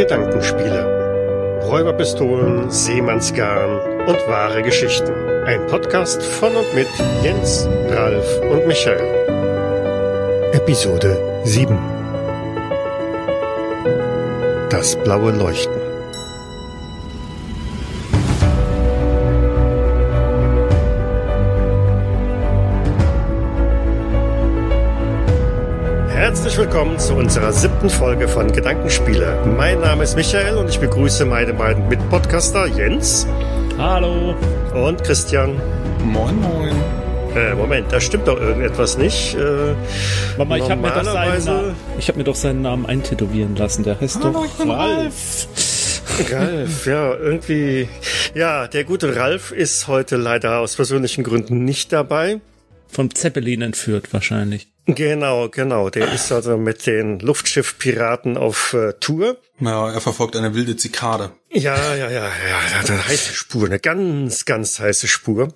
Gedankenspiele. Räuberpistolen, Seemannsgarn und wahre Geschichten. Ein Podcast von und mit Jens, Ralf und Michael. Episode 7 Das blaue Leuchten. Zu unserer siebten Folge von Gedankenspiele. Mein Name ist Michael und ich begrüße meine beiden Mitpodcaster Jens. Hallo. Und Christian. Moin, moin. Äh, Moment, da stimmt doch irgendetwas nicht. Äh, Mama, ich habe mir, doch seinen Namen- ich hab mir doch seinen Namen eintätowieren lassen. Der heißt Hallo, doch ich bin Ralf. Ralf, ja, irgendwie. Ja, der gute Ralf ist heute leider aus persönlichen Gründen nicht dabei. Vom Zeppelin entführt wahrscheinlich. Genau, genau. Der ist also mit den Luftschiffpiraten auf äh, Tour. Ja, er verfolgt eine wilde Zikade. Ja, ja, ja, ja, eine heiße Spur, eine ganz, ganz heiße Spur.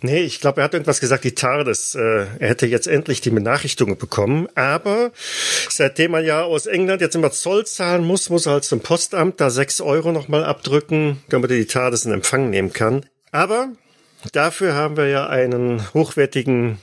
Nee, ich glaube, er hat irgendwas gesagt, die TARDIS, äh, er hätte jetzt endlich die Benachrichtigung bekommen, aber seitdem man ja aus England jetzt immer Zoll zahlen muss, muss er halt zum Postamt da sechs Euro nochmal abdrücken, damit er die TARDIS in Empfang nehmen kann. Aber dafür haben wir ja einen hochwertigen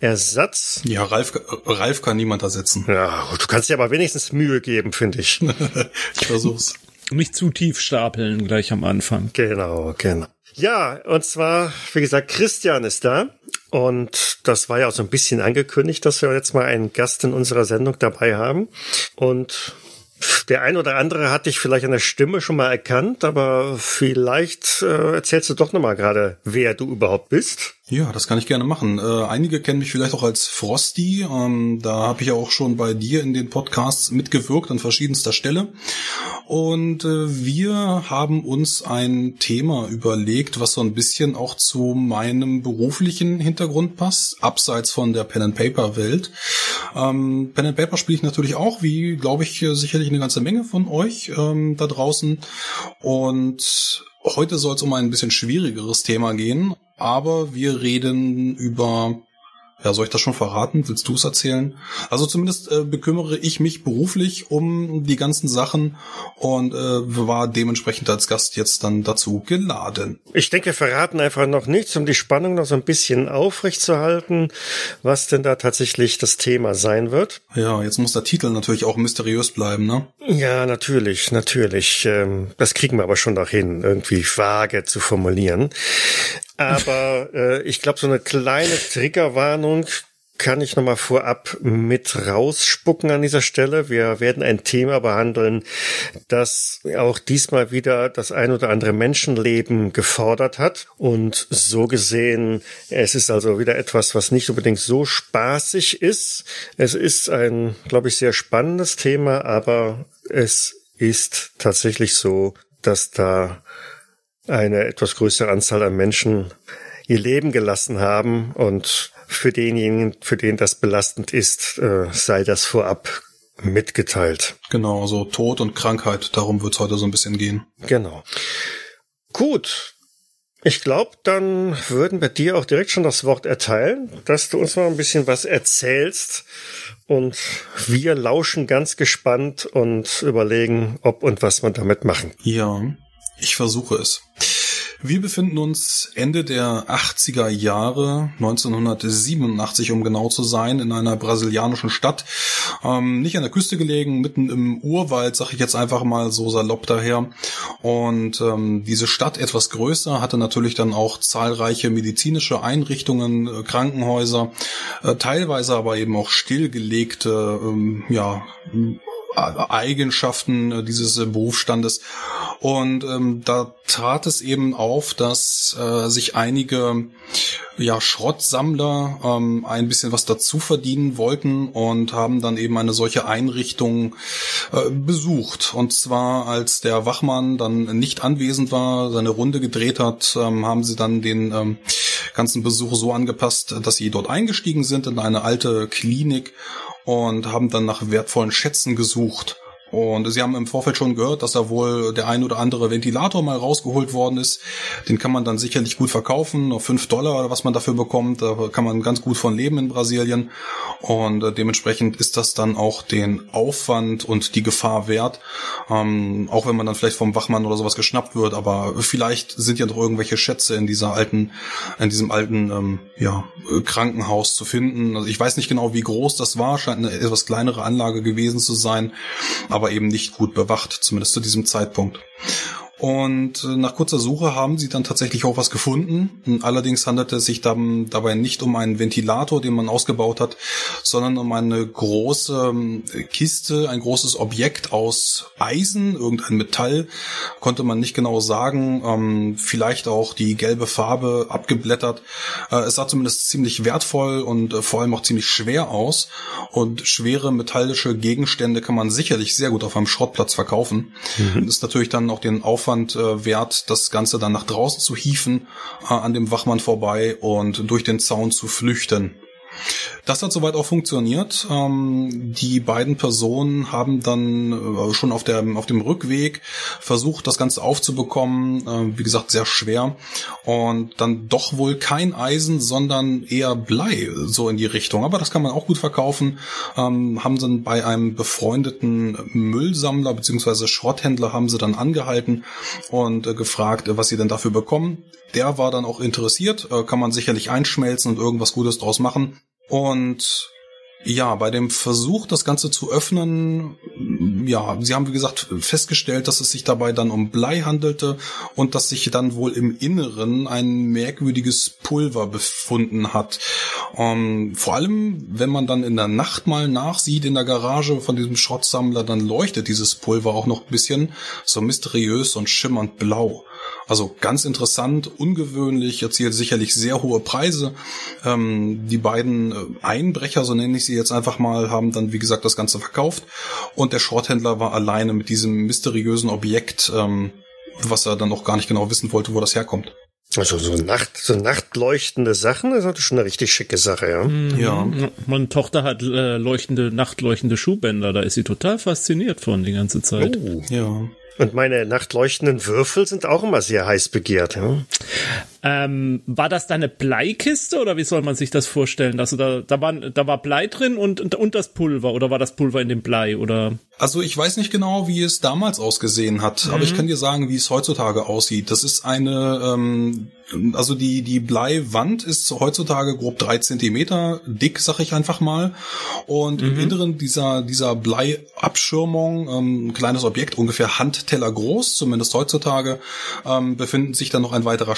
Ersatz. Ja, Ralf, Ralf kann niemand ersetzen. Ja, du kannst dir aber wenigstens Mühe geben, finde ich. Ich versuch's. Nicht zu tief stapeln gleich am Anfang. Genau, genau. Ja, und zwar, wie gesagt, Christian ist da. Und das war ja auch so ein bisschen angekündigt, dass wir jetzt mal einen Gast in unserer Sendung dabei haben. Und der ein oder andere hat dich vielleicht an der Stimme schon mal erkannt, aber vielleicht äh, erzählst du doch nochmal gerade, wer du überhaupt bist. Ja, das kann ich gerne machen. Äh, einige kennen mich vielleicht auch als Frosty. Ähm, da habe ich ja auch schon bei dir in den Podcasts mitgewirkt an verschiedenster Stelle. Und äh, wir haben uns ein Thema überlegt, was so ein bisschen auch zu meinem beruflichen Hintergrund passt, abseits von der Pen and Paper Welt. Ähm, Pen and Paper spiele ich natürlich auch, wie glaube ich sicherlich eine ganze Menge von euch ähm, da draußen. Und heute soll es um ein bisschen schwierigeres Thema gehen, aber wir reden über ja, soll ich das schon verraten? Willst du es erzählen? Also zumindest äh, bekümmere ich mich beruflich um die ganzen Sachen und äh, war dementsprechend als Gast jetzt dann dazu geladen. Ich denke, wir verraten einfach noch nichts, um die Spannung noch so ein bisschen aufrechtzuerhalten, was denn da tatsächlich das Thema sein wird. Ja, jetzt muss der Titel natürlich auch mysteriös bleiben, ne? Ja, natürlich, natürlich. Ähm, Das kriegen wir aber schon noch hin, irgendwie vage zu formulieren. Aber äh, ich glaube, so eine kleine Triggerwarnung kann ich nochmal vorab mit rausspucken an dieser Stelle. Wir werden ein Thema behandeln, das auch diesmal wieder das ein oder andere Menschenleben gefordert hat. Und so gesehen, es ist also wieder etwas, was nicht unbedingt so spaßig ist. Es ist ein, glaube ich, sehr spannendes Thema, aber es ist tatsächlich so, dass da eine etwas größere Anzahl an Menschen ihr Leben gelassen haben und für denjenigen, für den das belastend ist, äh, sei das vorab mitgeteilt. Genau, so Tod und Krankheit, darum wird's heute so ein bisschen gehen. Genau. Gut. Ich glaube, dann würden wir dir auch direkt schon das Wort erteilen, dass du uns mal ein bisschen was erzählst. Und wir lauschen ganz gespannt und überlegen, ob und was wir damit machen. Ja, ich versuche es. Wir befinden uns Ende der 80er Jahre, 1987 um genau zu sein, in einer brasilianischen Stadt. Ähm, nicht an der Küste gelegen, mitten im Urwald, sag ich jetzt einfach mal so salopp daher. Und ähm, diese Stadt etwas größer hatte natürlich dann auch zahlreiche medizinische Einrichtungen, äh, Krankenhäuser, äh, teilweise aber eben auch stillgelegte, ähm, ja, Eigenschaften äh, dieses äh, Berufsstandes. Und ähm, da trat es eben auf, dass äh, sich einige ja, Schrottsammler ähm, ein bisschen was dazu verdienen wollten und haben dann eben eine solche Einrichtung äh, besucht. Und zwar, als der Wachmann dann nicht anwesend war, seine Runde gedreht hat, ähm, haben sie dann den ähm, ganzen Besuch so angepasst, dass sie dort eingestiegen sind in eine alte Klinik und haben dann nach wertvollen Schätzen gesucht Und sie haben im Vorfeld schon gehört, dass da wohl der ein oder andere Ventilator mal rausgeholt worden ist. Den kann man dann sicherlich gut verkaufen, auf fünf Dollar oder was man dafür bekommt. Da kann man ganz gut von leben in Brasilien. Und äh, dementsprechend ist das dann auch den Aufwand und die Gefahr wert. Ähm, auch wenn man dann vielleicht vom Wachmann oder sowas geschnappt wird, aber vielleicht sind ja noch irgendwelche Schätze in dieser alten, in diesem alten ähm, ja, Krankenhaus zu finden. Also ich weiß nicht genau, wie groß das war, scheint eine etwas kleinere Anlage gewesen zu sein, aber eben nicht gut bewacht, zumindest zu diesem Zeitpunkt. Und äh, nach kurzer Suche haben sie dann tatsächlich auch was gefunden. Allerdings handelt es sich dann dabei nicht um einen Ventilator, den man ausgebaut hat, sondern um eine große ähm, Kiste, ein großes Objekt aus Eisen, irgendein Metall, konnte man nicht genau sagen. Ähm, vielleicht auch die gelbe Farbe abgeblättert. Äh, es sah zumindest ziemlich wertvoll und äh, vor allem auch ziemlich schwer aus. Und schwere metallische Gegenstände kann man sicherlich sehr gut auf einem Schrottplatz verkaufen. Mhm. Ist natürlich dann auch den Aufwand Aufwand äh, wert, das Ganze dann nach draußen zu hieven, äh, an dem Wachmann vorbei und durch den Zaun zu flüchten. Das hat soweit auch funktioniert. Ähm, die beiden Personen haben dann äh, schon auf, der, auf dem Rückweg versucht, das Ganze aufzubekommen. Äh, wie gesagt, sehr schwer. Und dann doch wohl kein Eisen, sondern eher Blei, so in die Richtung. Aber das kann man auch gut verkaufen. Ähm, haben dann bei einem befreundeten Müllsammler bzw. Schrotthändler haben sie dann angehalten und äh, gefragt, was sie denn dafür bekommen. Der war dann auch interessiert, kann man sicherlich einschmelzen und irgendwas Gutes draus machen. Und ja, bei dem Versuch, das Ganze zu öffnen, ja, sie haben wie gesagt festgestellt, dass es sich dabei dann um Blei handelte und dass sich dann wohl im Inneren ein merkwürdiges Pulver befunden hat. Ähm, vor allem, wenn man dann in der Nacht mal nachsieht in der Garage von diesem Schrottsammler, dann leuchtet dieses Pulver auch noch ein bisschen so mysteriös und schimmernd blau. Also ganz interessant, ungewöhnlich, erzielt sicherlich sehr hohe Preise. Ähm, die beiden äh, Einbrecher, so nenne ich sie jetzt einfach mal, haben dann, wie gesagt, das Ganze verkauft. Und der Schrotthändler war alleine mit diesem mysteriösen Objekt, ähm, was er dann auch gar nicht genau wissen wollte, wo das herkommt. Also so Nacht, so nachtleuchtende Sachen, das ist schon eine richtig schicke Sache, ja. Mhm. Ja. Meine Tochter hat äh, leuchtende, nachtleuchtende Schuhbänder, da ist sie total fasziniert von die ganze Zeit. Oh. Ja. Und meine nachtleuchtenden Würfel sind auch immer sehr heiß begehrt. Ja? Ähm, war das deine Bleikiste oder wie soll man sich das vorstellen? Also da, da, war, da war Blei drin und, und, und das Pulver oder war das Pulver in dem Blei oder? Also ich weiß nicht genau, wie es damals ausgesehen hat, mhm. aber ich mhm. kann dir sagen, wie es heutzutage aussieht. Das ist eine ähm, also die, die Bleiwand ist heutzutage grob drei Zentimeter dick, sag ich einfach mal. Und mhm. im Inneren dieser, dieser Bleiabschirmung, ähm, ein kleines Objekt, ungefähr Handteller groß, zumindest heutzutage, ähm, befinden sich dann noch ein weiterer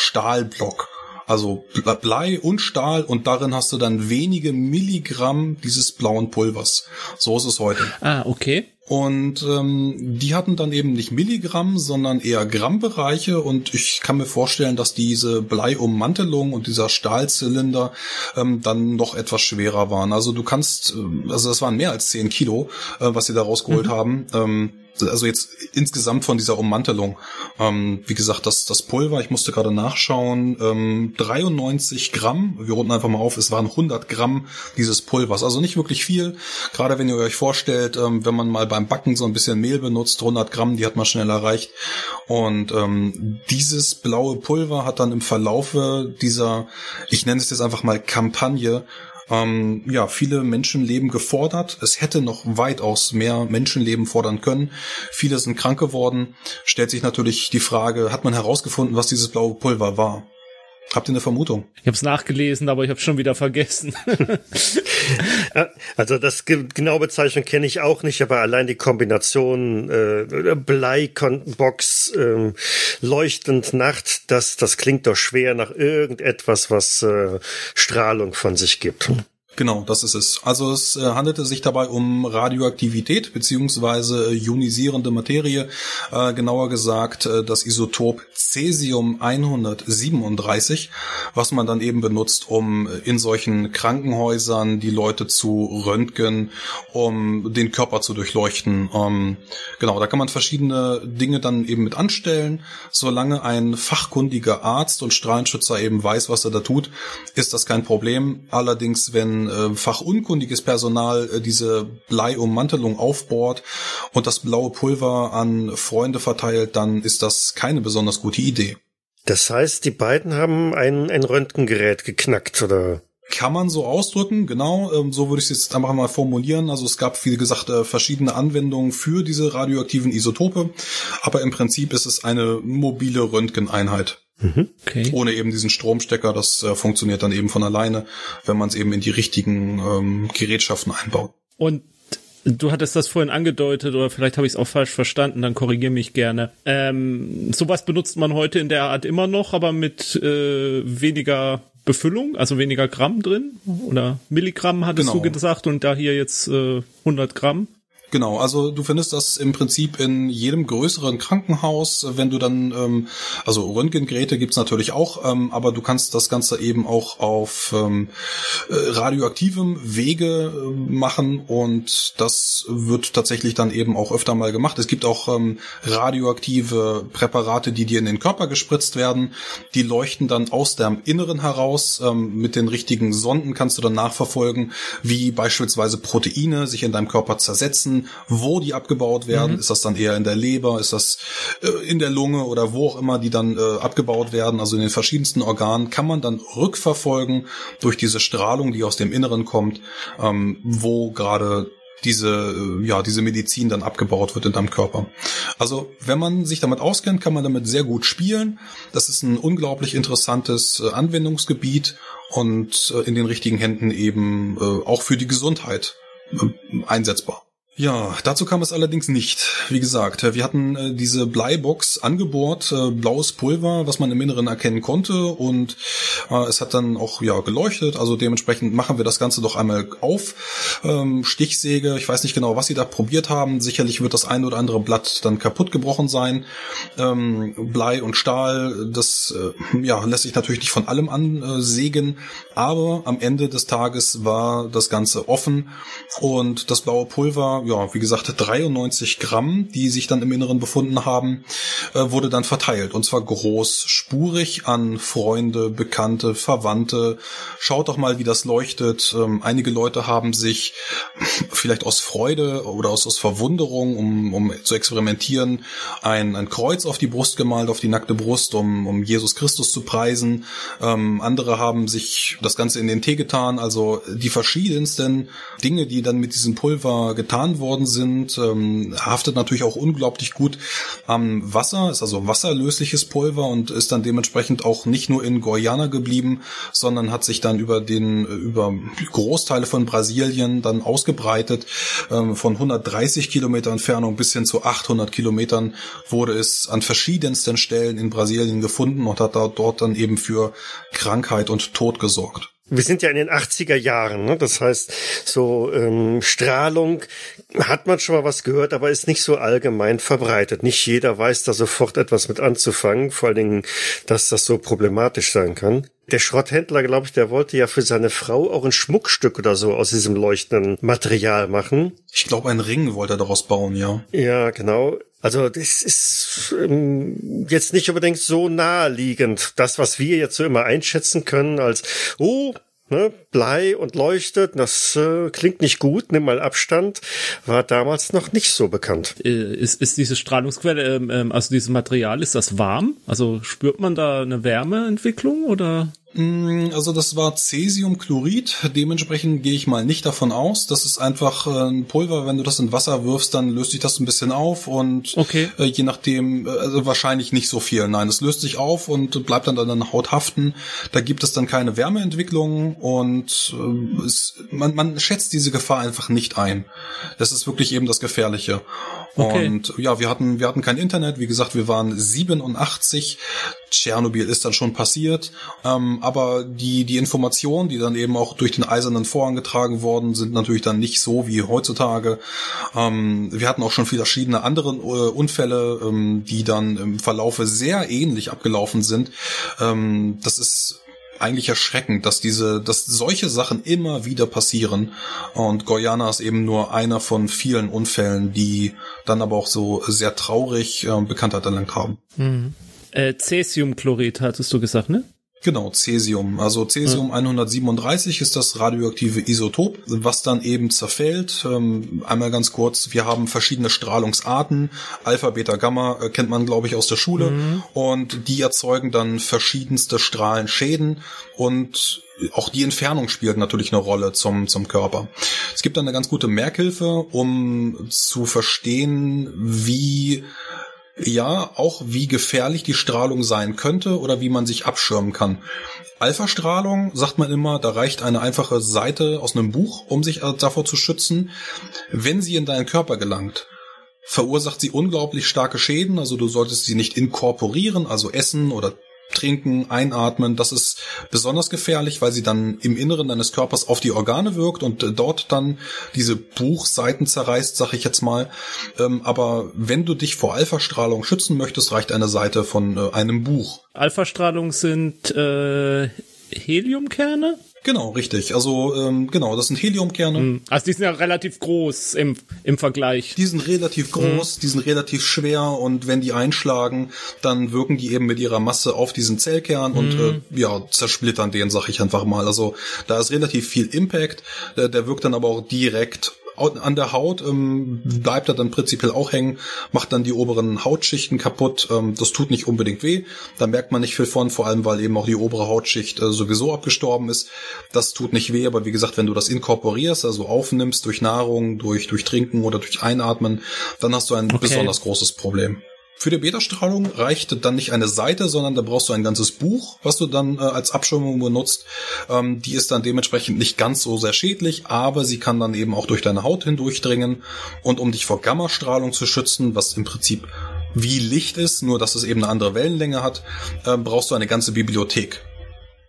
Stahlblock. Also Blei und Stahl und darin hast du dann wenige Milligramm dieses blauen Pulvers. So ist es heute. Ah, okay. Und ähm, die hatten dann eben nicht Milligramm, sondern eher Grammbereiche. Und ich kann mir vorstellen, dass diese Bleiummantelung und dieser Stahlzylinder ähm, dann noch etwas schwerer waren. Also du kannst, äh, also das waren mehr als 10 Kilo, äh, was sie da rausgeholt mhm. haben. Ähm, also jetzt insgesamt von dieser Ummantelung. Ähm, wie gesagt, das, das Pulver, ich musste gerade nachschauen, ähm, 93 Gramm, wir runden einfach mal auf, es waren 100 Gramm dieses Pulvers. Also nicht wirklich viel, gerade wenn ihr euch vorstellt, ähm, wenn man mal beim Backen so ein bisschen Mehl benutzt, 100 Gramm, die hat man schnell erreicht. Und ähm, dieses blaue Pulver hat dann im Verlaufe dieser, ich nenne es jetzt einfach mal Kampagne, ähm, ja, viele Menschenleben gefordert. Es hätte noch weitaus mehr Menschenleben fordern können. Viele sind krank geworden. Stellt sich natürlich die Frage, hat man herausgefunden, was dieses blaue Pulver war? Habt ihr eine Vermutung? Ich habe es nachgelesen, aber ich habe schon wieder vergessen. also das genaue Bezeichnung kenne ich auch nicht, aber allein die Kombination äh, Bleibox äh, leuchtend Nacht, das das klingt doch schwer nach irgendetwas, was äh, Strahlung von sich gibt. Genau, das ist es. Also es äh, handelte sich dabei um Radioaktivität beziehungsweise äh, ionisierende Materie, äh, genauer gesagt äh, das Isotop Cesium 137, was man dann eben benutzt, um in solchen Krankenhäusern die Leute zu röntgen, um den Körper zu durchleuchten. Ähm, genau, da kann man verschiedene Dinge dann eben mit anstellen. Solange ein fachkundiger Arzt und Strahlenschützer eben weiß, was er da tut, ist das kein Problem. Allerdings, wenn äh, fachunkundiges Personal äh, diese Bleiummantelung aufbohrt und das blaue Pulver an Freunde verteilt, dann ist das keine besonders gute Idee. Das heißt, die beiden haben ein, ein Röntgengerät geknackt, oder? Kann man so ausdrücken, genau. Ähm, so würde ich es jetzt einfach mal formulieren. Also es gab, wie gesagt, äh, verschiedene Anwendungen für diese radioaktiven Isotope, aber im Prinzip ist es eine mobile Röntgeneinheit. Mhm. Okay. Ohne eben diesen Stromstecker, das äh, funktioniert dann eben von alleine, wenn man es eben in die richtigen ähm, Gerätschaften einbaut. Und Du hattest das vorhin angedeutet oder vielleicht habe ich es auch falsch verstanden, dann korrigiere mich gerne. Ähm, sowas benutzt man heute in der Art immer noch, aber mit äh, weniger Befüllung, also weniger Gramm drin oder Milligramm hattest genau. du gesagt und da hier jetzt äh, 100 Gramm. Genau, also du findest das im Prinzip in jedem größeren Krankenhaus, wenn du dann, ähm, also Röntgengeräte gibt's natürlich auch, ähm, aber du kannst das Ganze eben auch auf ähm, äh, radioaktivem Wege äh, machen und das wird tatsächlich dann eben auch öfter mal gemacht. Es gibt auch ähm, radioaktive Präparate, die dir in den Körper gespritzt werden, die leuchten dann aus deinem Inneren heraus. Ähm, mit den richtigen Sonden kannst du dann nachverfolgen, wie beispielsweise Proteine sich in deinem Körper zersetzen wo die abgebaut werden. Mhm. Ist das dann eher in der Leber? Ist das äh, in der Lunge oder wo auch immer die dann äh, abgebaut werden? Also in den verschiedensten Organen kann man dann rückverfolgen durch diese Strahlung, die aus dem Inneren kommt, ähm, wo gerade diese, äh, ja, diese Medizin dann abgebaut wird in deinem Körper. Also, wenn man sich damit auskennt, kann man damit sehr gut spielen. Das ist ein unglaublich interessantes äh, Anwendungsgebiet und äh, in den richtigen Händen eben auch für die Gesundheit einsetzbar. Ja, dazu kam es allerdings nicht. Wie gesagt, wir hatten äh, diese Bleibox angebohrt, äh, blaues Pulver, was man im Inneren erkennen konnte und äh, es hat dann auch ja geleuchtet. Also dementsprechend machen wir das Ganze doch einmal auf. Ähm, Stichsäge, ich weiß nicht genau, was sie da probiert haben. Sicherlich wird das ein oder andere Blatt dann kaputt gebrochen sein. Ähm, Blei und Stahl, das äh, ja lässt sich natürlich nicht von allem ansägen, aber am Ende des Tages war das Ganze offen und das blaue Pulver ja, wie gesagt, 93 Gramm, die sich dann im Inneren befunden haben, äh, wurde dann verteilt. Und zwar großspurig an Freunde, Bekannte, Verwandte. Schaut doch mal, wie das leuchtet. Ähm, einige Leute haben sich vielleicht aus Freude oder aus, aus Verwunderung, um, um zu experimentieren, ein, ein Kreuz auf die Brust gemalt, auf die nackte Brust, um, um Jesus Christus zu preisen. Ähm, andere haben sich das Ganze in den Tee getan. Also die verschiedensten Dinge, die dann mit diesem Pulver getan gefahren worden sind, ähm, haftet natürlich auch unglaublich gut am Wasser, ist also wasserlösliches Pulver und ist dann dementsprechend auch nicht nur in Guyana geblieben, sondern hat sich dann über den über Großteile von Brasilien dann ausgebreitet. Ähm, von 130 Kilometer Entfernung bis hin zu 800 Kilometern wurde es an verschiedensten Stellen in Brasilien gefunden und hat da dort dann eben für Krankheit und Tod gesorgt wir sind ja in den 80er Jahren, ne? das heißt, so ähm, Strahlung hat man schon mal was gehört, aber ist nicht so allgemein verbreitet. Nicht jeder weiß da sofort etwas mit anzufangen, vor allen Dingen, dass das so problematisch sein kann. Der Schrotthändler, glaube ich, der wollte ja für seine Frau auch ein Schmuckstück oder so aus diesem leuchtenden Material machen. Ich glaube, einen Ring wollte er daraus bauen, ja. Ja, genau. Also das ist ähm, jetzt nicht unbedingt so naheliegend. Das, was wir jetzt so immer einschätzen können als, oh, ne, Blei und leuchtet, das äh, klingt nicht gut, nimm mal Abstand, war damals noch nicht so bekannt. Äh, ist, ist diese Strahlungsquelle, ähm, ähm, also dieses Material, ist das warm? Also spürt man da eine Wärmeentwicklung oder? Mm, also das war Cäsiumchlorid. Dementsprechend gehe ich mal nicht davon aus. Das ist einfach äh, ein Pulver. Wenn du das in Wasser wirfst, dann löst sich das ein bisschen auf und okay. Äh, je nachdem, äh, also wahrscheinlich nicht so viel. Nein, es löst sich auf und bleibt dann an der Haut haften. Da gibt es dann keine Wärmeentwicklung und es, man, man schätzt diese Gefahr einfach nicht ein. Das ist wirklich eben das Gefährliche. Und ja, wir hatten, wir hatten kein Internet. Wie gesagt, wir waren 87. Tschernobyl ist dann schon passiert. Ähm, aber die, die Informationen, die dann eben auch durch den eisernen Vorhang getragen worden, sind natürlich dann nicht so wie heutzutage. Ähm, wir hatten auch schon verschiedene andere äh, Unfälle, ähm, die dann im Verlaufe sehr ähnlich abgelaufen sind. Ähm, das ist eigentlich erschreckend, dass diese, dass solche Sachen immer wieder passieren. Und Guyana ist eben nur einer von vielen Unfällen, die dann aber auch so sehr traurig äh, Bekanntheit erlangt haben. Mhm. Äh, Cäsiumchlorid hattest du gesagt, ne? Genau, Cäsium. Also Cäsium hm. 137 ist das radioaktive Isotop, was dann eben zerfällt. Ähm, einmal ganz kurz, wir haben verschiedene Strahlungsarten. Alpha, Beta, Gamma äh, kennt man, glaube ich, aus der Schule. Mhm. Und die erzeugen dann verschiedenste Strahlenschäden und auch die Entfernung spielt natürlich eine Rolle zum, zum Körper. Es gibt dann eine ganz gute Merkhilfe, um zu verstehen, wie ja, auch wie gefährlich die Strahlung sein könnte oder wie man sich abschirmen kann. Alpha-Strahlung, sagt man immer, da reicht eine einfache Seite aus einem Buch, um sich davor zu schützen. Wenn sie in deinen Körper gelangt, verursacht sie unglaublich starke Schäden, also du solltest sie nicht inkorporieren, also essen oder trinken, einatmen, das ist besonders gefährlich, weil sie dann im Inneren deines Körpers auf die Organe wirkt und äh, dort dann diese Buchseiten zerreißt, sag ich jetzt mal. Ähm, aber wenn du dich vor Alpha-Strahlung schützen möchtest, reicht eine Seite von äh, einem Buch. Alpha-Strahlung sind äh, Heliumkerne? Genau, richtig. Also ähm, genau, das sind Heliumkerne. Hm. Also die sind ja relativ groß im, im Vergleich. Die sind relativ groß, mhm. die sind relativ schwer und wenn die einschlagen, dann wirken die eben mit ihrer Masse auf diesen Zellkern mhm. und hm. äh, ja, zersplittern den, sag ich einfach mal. Also da ist relativ viel Impact, der, der wirkt dann aber auch direkt an der Haut ähm, bleibt er dann prinzipiell auch hängen, macht dann die oberen Hautschichten kaputt. Ähm, das tut nicht unbedingt weh. Da merkt man nicht viel von, vor allem weil eben auch die obere Hautschicht äh, sowieso abgestorben ist. Das tut nicht weh, aber wie gesagt, wenn du das inkorporierst, also aufnimmst durch Nahrung, durch, durch Trinken oder durch Einatmen, dann hast du ein okay. besonders großes Problem. Für die Beta-Strahlung reicht dann nicht eine Seite, sondern da brauchst du ein ganzes Buch, was du dann äh, als Abschirmung benutzt. Ähm, die ist dann dementsprechend nicht ganz so sehr schädlich, aber sie kann dann eben auch durch deine Haut hindurchdringen. Und um dich vor Gammastrahlung zu schützen, was im Prinzip wie Licht ist, nur dass es eben eine andere Wellenlänge hat, äh, brauchst du eine ganze Bibliothek.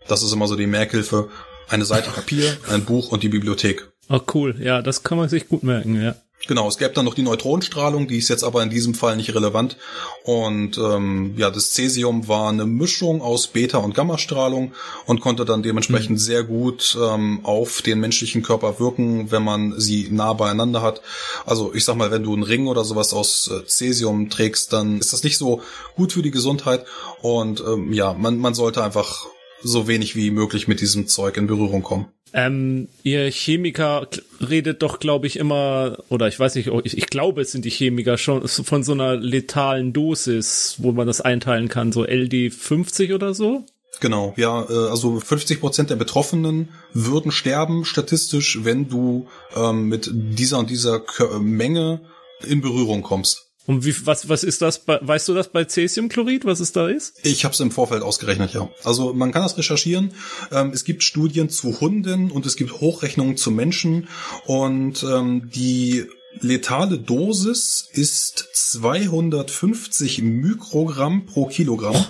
Das ist immer so die Merkhilfe. Eine Seite Papier, ein Buch und die Bibliothek. Oh cool, ja, das kann man sich gut merken, ja. Genau, es gäbe dann noch die Neutronenstrahlung, die ist jetzt aber in diesem Fall nicht relevant. Und ähm, ja, das Cäsium war eine Mischung aus Beta- und Gammastrahlung und konnte dann dementsprechend mhm. sehr gut ähm, auf den menschlichen Körper wirken, wenn man sie nah beieinander hat. Also ich sag mal, wenn du einen Ring oder sowas aus äh, Cäsium trägst, dann ist das nicht so gut für die Gesundheit. Und ähm, ja, man, man sollte einfach so wenig wie möglich mit diesem Zeug in Berührung kommen. Ähm, ihr Chemiker redet doch, glaube ich, immer, oder ich weiß nicht, ich, ich, glaube, es sind die Chemiker schon von so einer letalen Dosis, wo man das einteilen kann, so LD 50 oder so. Genau, ja, äh, also 50 Prozent der Betroffenen würden sterben statistisch, wenn du ähm, mit dieser und dieser Menge in Berührung kommst. Und wie, was, was ist das? Bei, weißt du das bei Cäsiumchlorid, was es da ist? Ich habe es im Vorfeld ausgerechnet, ja. Also man kann das recherchieren. Ähm, es gibt Studien zu Hunden und es gibt Hochrechnungen zu Menschen und ähm, die letale Dosis ist 250 Mikrogramm pro Kilogramm.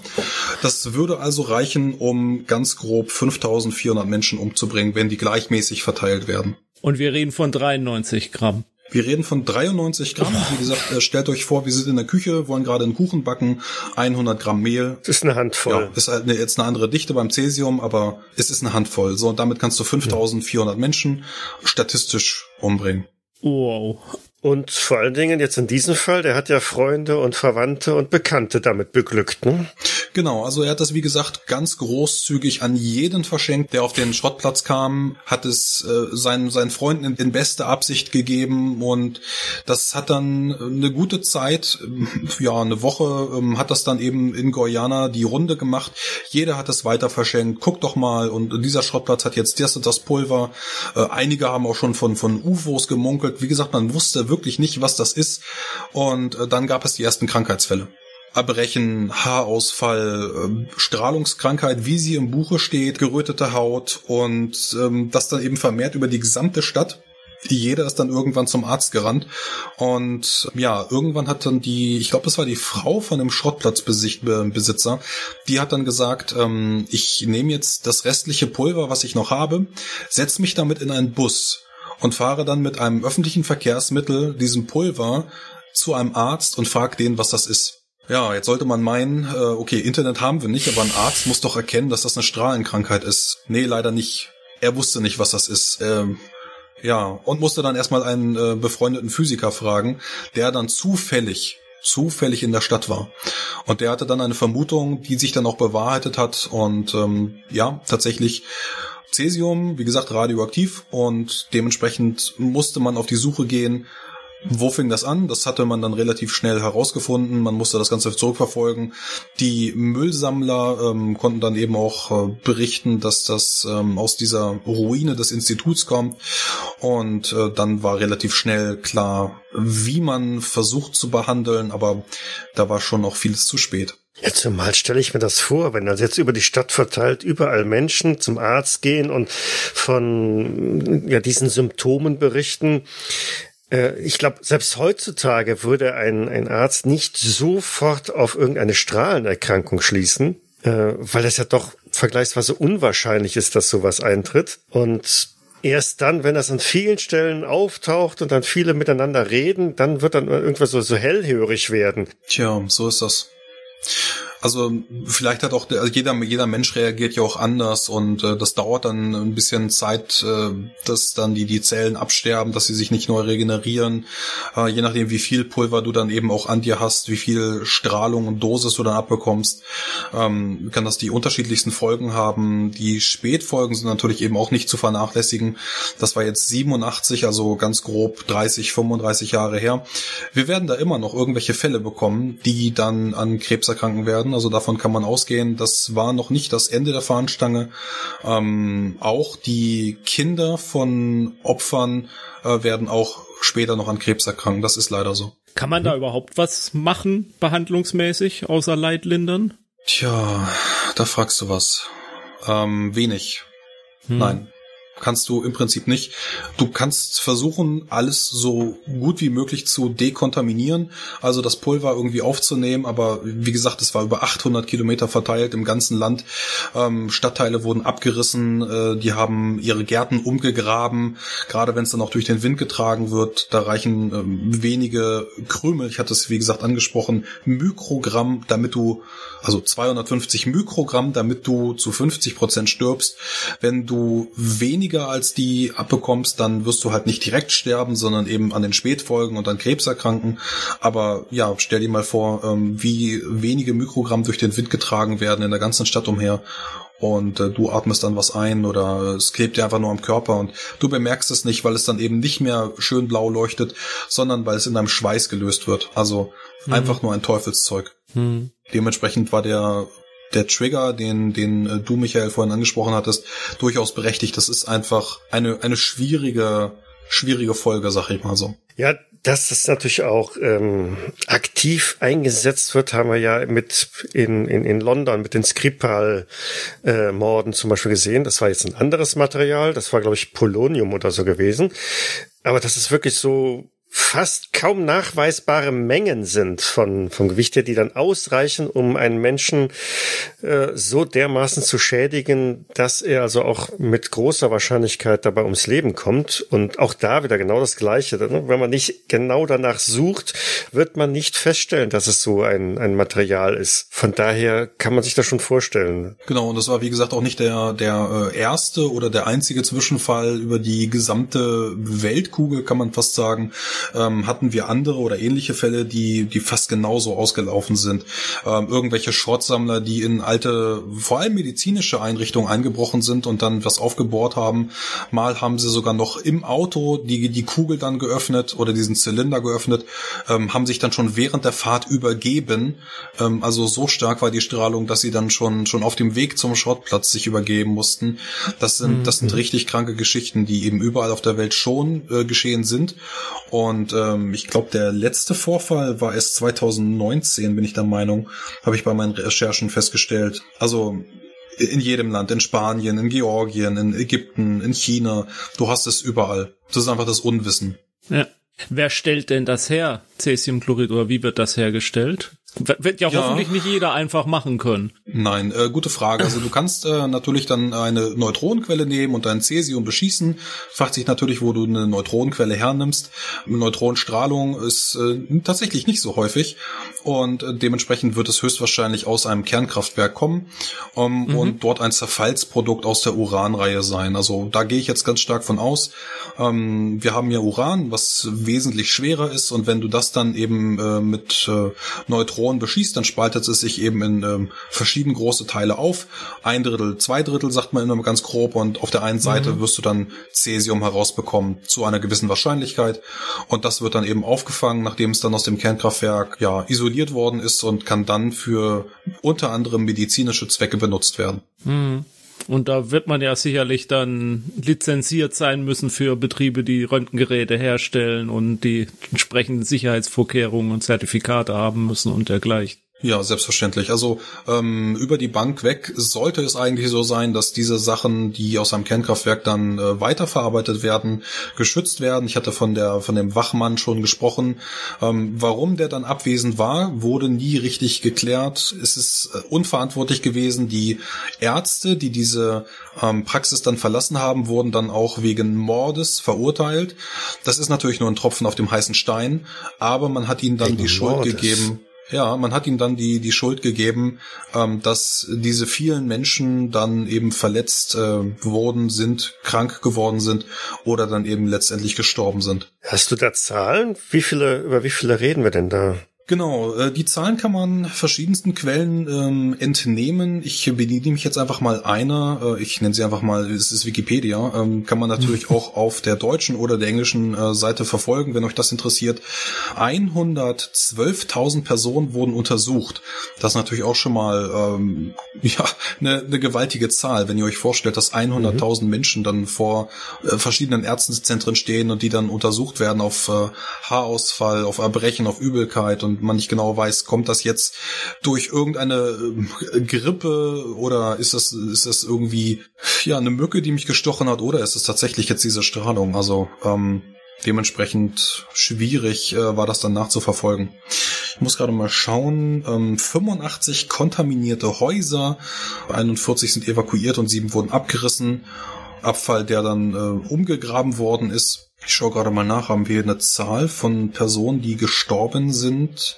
Das würde also reichen, um ganz grob 5400 Menschen umzubringen, wenn die gleichmäßig verteilt werden. Und wir reden von 93 Gramm. Wir reden von 93 Gramm. Wie gesagt, äh, stellt euch vor, wir sind in der Küche, wollen gerade einen Kuchen backen, 100 Gramm Mehl. Das ist eine Handvoll. Ja, ist halt eine, jetzt eine andere Dichte beim Cäsium, aber es ist eine Handvoll. So, und damit kannst du 5400 Menschen statistisch umbringen. Wow. Und vor allen Dingen jetzt in diesem Fall, der hat ja Freunde und Verwandte und Bekannte damit beglückt, ne? Genau, also er hat das wie gesagt ganz großzügig an jeden verschenkt, der auf den Schrottplatz kam, hat es äh, seinen, seinen Freunden in, in beste Absicht gegeben und das hat dann eine gute Zeit, ja, eine Woche ähm, hat das dann eben in Guyana die Runde gemacht. Jeder hat es weiter verschenkt. Guck doch mal und dieser Schrottplatz hat jetzt das und das Pulver. Äh, einige haben auch schon von, von UFOs gemunkelt. Wie gesagt, man wusste wirklich nicht, was das ist. Und äh, dann gab es die ersten Krankheitsfälle. Erbrechen, Haarausfall, äh, Strahlungskrankheit, wie sie im Buche steht, gerötete Haut und ähm, das dann eben vermehrt über die gesamte Stadt. Jeder ist dann irgendwann zum Arzt gerannt und ja, irgendwann hat dann die, ich glaube, es war die Frau von dem Schrottplatzbesitzer, die hat dann gesagt, ähm, ich nehme jetzt das restliche Pulver, was ich noch habe, setz mich damit in einen Bus und fahre dann mit einem öffentlichen Verkehrsmittel diesem Pulver zu einem Arzt und frag den, was das ist. Ja, jetzt sollte man meinen, äh, okay, Internet haben wir nicht, aber ein Arzt muss doch erkennen, dass das eine Strahlenkrankheit ist. Nee, leider nicht. Er wusste nicht, was das ist. Ähm, ja, und musste dann erstmal einen äh, befreundeten Physiker fragen, der dann zufällig zufällig in der Stadt war. Und der hatte dann eine Vermutung, die sich dann auch bewahrheitet hat und ähm, ja, tatsächlich Cäsium, wie gesagt, radioaktiv und dementsprechend musste man auf die Suche gehen, wo fing das an? Das hatte man dann relativ schnell herausgefunden. Man musste das Ganze zurückverfolgen. Die Müllsammler ähm, konnten dann eben auch äh, berichten, dass das ähm, aus dieser Ruine des Instituts kommt. Und äh, dann war relativ schnell klar, wie man versucht zu behandeln, aber da war schon noch vieles zu spät. Ja, zumal stelle ich mir das vor, wenn also jetzt über die Stadt verteilt überall Menschen zum Arzt gehen und von ja, diesen Symptomen berichten. Äh, ich glaube, selbst heutzutage würde ein, ein Arzt nicht sofort auf irgendeine Strahlenerkrankung schließen, äh, weil es ja doch vergleichsweise unwahrscheinlich ist, dass sowas eintritt. Und erst dann, wenn das an vielen Stellen auftaucht und dann viele miteinander reden, dann wird dann irgendwas so, so hellhörig werden. Tja, so ist das. Also vielleicht hat auch der, also jeder, jeder Mensch reagiert ja auch anders und äh, das dauert dann ein bisschen Zeit, äh, dass dann die, die Zellen absterben, dass sie sich nicht neu regenerieren. Äh, je nachdem, wie viel Pulver du dann eben auch an dir hast, wie viel Strahlung und Dosis du dann abbekommst, ähm, kann das die unterschiedlichsten Folgen haben. Die Spätfolgen sind natürlich eben auch nicht zu vernachlässigen. Das war jetzt 87, also ganz grob 30, 35 Jahre her. Wir werden da immer noch irgendwelche Fälle bekommen, die dann an Krebs erkranken werden also davon kann man ausgehen. Das war noch nicht das Ende der Fahnenstange. Ähm, auch die Kinder von Opfern äh, werden auch später noch an Krebs erkranken. Das ist leider so. Kann man da überhaupt was machen, behandlungsmäßig, außer Leitlindern? Tja, da fragst du was. Ähm, wenig. Hm. Nein kannst du im Prinzip nicht. Du kannst versuchen, alles so gut wie möglich zu dekontaminieren, also das Pulver irgendwie aufzunehmen, aber wie gesagt, es war über 800 Kilometer verteilt im ganzen Land. Ähm, Stadtteile wurden abgerissen, äh, die haben ihre Gärten umgegraben, gerade wenn es dann auch durch den Wind getragen wird, da reichen ähm, wenige Krümel, ich hatte es wie gesagt angesprochen, Mikrogramm, damit du also 250 Mikrogramm, damit du zu 50 Prozent stirbst. Wenn du weniger als die abbekommst, dann wirst du halt nicht direkt sterben, sondern eben an den Spätfolgen und an Krebs erkranken. Aber ja, stell dir mal vor, ähm, wie wenige Mikrogramm durch den Wind getragen werden in der ganzen Stadt umher und äh, du atmest dann was ein oder es klebt dir einfach nur am Körper und du bemerkst es nicht, weil es dann eben nicht mehr schön blau leuchtet, sondern weil es in deinem Schweiß gelöst wird. Also mhm. einfach nur ein Teufelszeug. Mhm. Dementsprechend war der der Trigger, den, den äh, du, Michael, vorhin angesprochen hattest, durchaus berechtigt. Das ist einfach eine, eine schwierige, schwierige Folge, sag ich mal so. Ja, dass das natürlich auch ähm, aktiv eingesetzt wird, haben wir ja mit in, in, in London mit den Skripal-Morden äh, zum Beispiel gesehen. Das war jetzt ein anderes Material, das war, glaube ich, Polonium oder so gewesen. Aber das ist wirklich so fast kaum nachweisbare Mengen sind von, vom Gewicht her, die dann ausreichen, um einen Menschen äh, so dermaßen zu schädigen, dass er also auch mit großer Wahrscheinlichkeit dabei ums Leben kommt. Und auch da wieder genau das Gleiche. Ne? Wenn man nicht genau danach sucht, wird man nicht feststellen, dass es so ein, ein Material ist. Von daher kann man sich das schon vorstellen. Genau, und das war wie gesagt auch nicht der, der äh, erste oder der einzige Zwischenfall über die gesamte Weltkugel, kann man fast sagen ähm, hatten wir andere oder ähnliche Fälle, die, die fast genauso ausgelaufen sind. Ähm, irgendwelche Schrottsammler, die in alte, vor allem medizinische Einrichtungen eingebrochen sind und dann was aufgebohrt haben. Mal haben sie sogar noch im Auto die, die Kugel dann geöffnet oder diesen Zylinder geöffnet, ähm, haben sich dann schon während der Fahrt übergeben. Ähm, also so stark war die Strahlung, dass sie dann schon, schon auf dem Weg zum Schrottplatz sich übergeben mussten. Das sind, das sind mhm. richtig kranke Geschichten, die eben überall auf der Welt schon äh, geschehen sind. Und ähm, ich glaube, der letzte Vorfall war erst 2019, bin ich der Meinung, habe ich bei meinen Recherchen festgestellt. Also in jedem Land, in Spanien, in Georgien, in Ägypten, in China. Du hast es überall. Das ist einfach das Unwissen. Ja. Wer stellt denn das her, Cäsiumchlorid, oder wie wird das hergestellt? Wird ja, ja, hoffentlich nicht jeder einfach machen können. Nein, äh, gute Frage. Also du kannst äh, natürlich dann eine Neutronenquelle nehmen und dein Cäsium beschießen. Fragt sich natürlich, wo du eine Neutronenquelle hernimmst. Neutronenstrahlung ist äh, tatsächlich nicht so häufig. Und äh, dementsprechend wird es höchstwahrscheinlich aus einem Kernkraftwerk kommen ähm, mhm. und dort ein Zerfallsprodukt aus der Uranreihe sein. Also da gehe ich jetzt ganz stark von aus. Ähm, wir haben ja Uran, was wesentlich schwerer ist und wenn du das dann eben äh, mit äh, Neutronen beschießt, dann spaltet es sich eben in äh, verschiedene große Teile auf. Ein Drittel, zwei Drittel sagt man immer ganz grob und auf der einen Seite mhm. wirst du dann Cäsium herausbekommen zu einer gewissen Wahrscheinlichkeit und das wird dann eben aufgefangen, nachdem es dann aus dem Kernkraftwerk ja isoliert worden ist und kann dann für unter anderem medizinische Zwecke benutzt werden. Mhm. Und da wird man ja sicherlich dann lizenziert sein müssen für Betriebe, die Röntgengeräte herstellen und die entsprechenden Sicherheitsvorkehrungen und Zertifikate haben müssen und dergleichen. Ja, selbstverständlich. Also ähm, über die Bank weg sollte es eigentlich so sein, dass diese Sachen, die aus einem Kernkraftwerk dann äh, weiterverarbeitet werden, geschützt werden. Ich hatte von der von dem Wachmann schon gesprochen. Ähm, warum der dann abwesend war, wurde nie richtig geklärt. Es ist äh, unverantwortlich gewesen. Die Ärzte, die diese ähm, Praxis dann verlassen haben, wurden dann auch wegen Mordes verurteilt. Das ist natürlich nur ein Tropfen auf dem heißen Stein, aber man hat ihnen dann wegen die Schuld Mordes. gegeben ja, man hat ihm dann die, die Schuld gegeben, ähm, dass diese vielen Menschen dann eben verletzt äh, worden sind, krank geworden sind oder dann eben letztendlich gestorben sind. Hast du da Zahlen? Wie viele, über wie viele reden wir denn da? Genau, äh, die Zahlen kann man verschiedensten Quellen ähm, entnehmen. Ich bediene mich jetzt einfach mal einer, äh, ich nenne sie einfach mal, es ist Wikipedia, ähm, kann man natürlich auch auf der deutschen oder der englischen äh, Seite verfolgen, wenn euch das interessiert. 112.000 Personen wurden untersucht. Das ist natürlich auch schon mal ähm, ja eine, eine gewaltige Zahl, wenn ihr euch vorstellt, dass 100.000 mhm. Menschen dann vor äh, verschiedenen Ärztenzentren stehen und die dann untersucht werden auf äh, Haarausfall, auf Erbrechen, auf Übelkeit und und man nicht genau weiß, kommt das jetzt durch irgendeine äh, Grippe oder ist das, ist das irgendwie, ja, eine Mücke, die mich gestochen hat oder ist es tatsächlich jetzt diese Strahlung? Also, ähm, dementsprechend schwierig äh, war das dann nachzuverfolgen. Ich muss gerade mal schauen. Ähm, 85 kontaminierte Häuser, 41 sind evakuiert und sieben wurden abgerissen. Abfall, der dann äh, umgegraben worden ist. Ich schaue gerade mal nach, haben wir eine Zahl von Personen, die gestorben sind.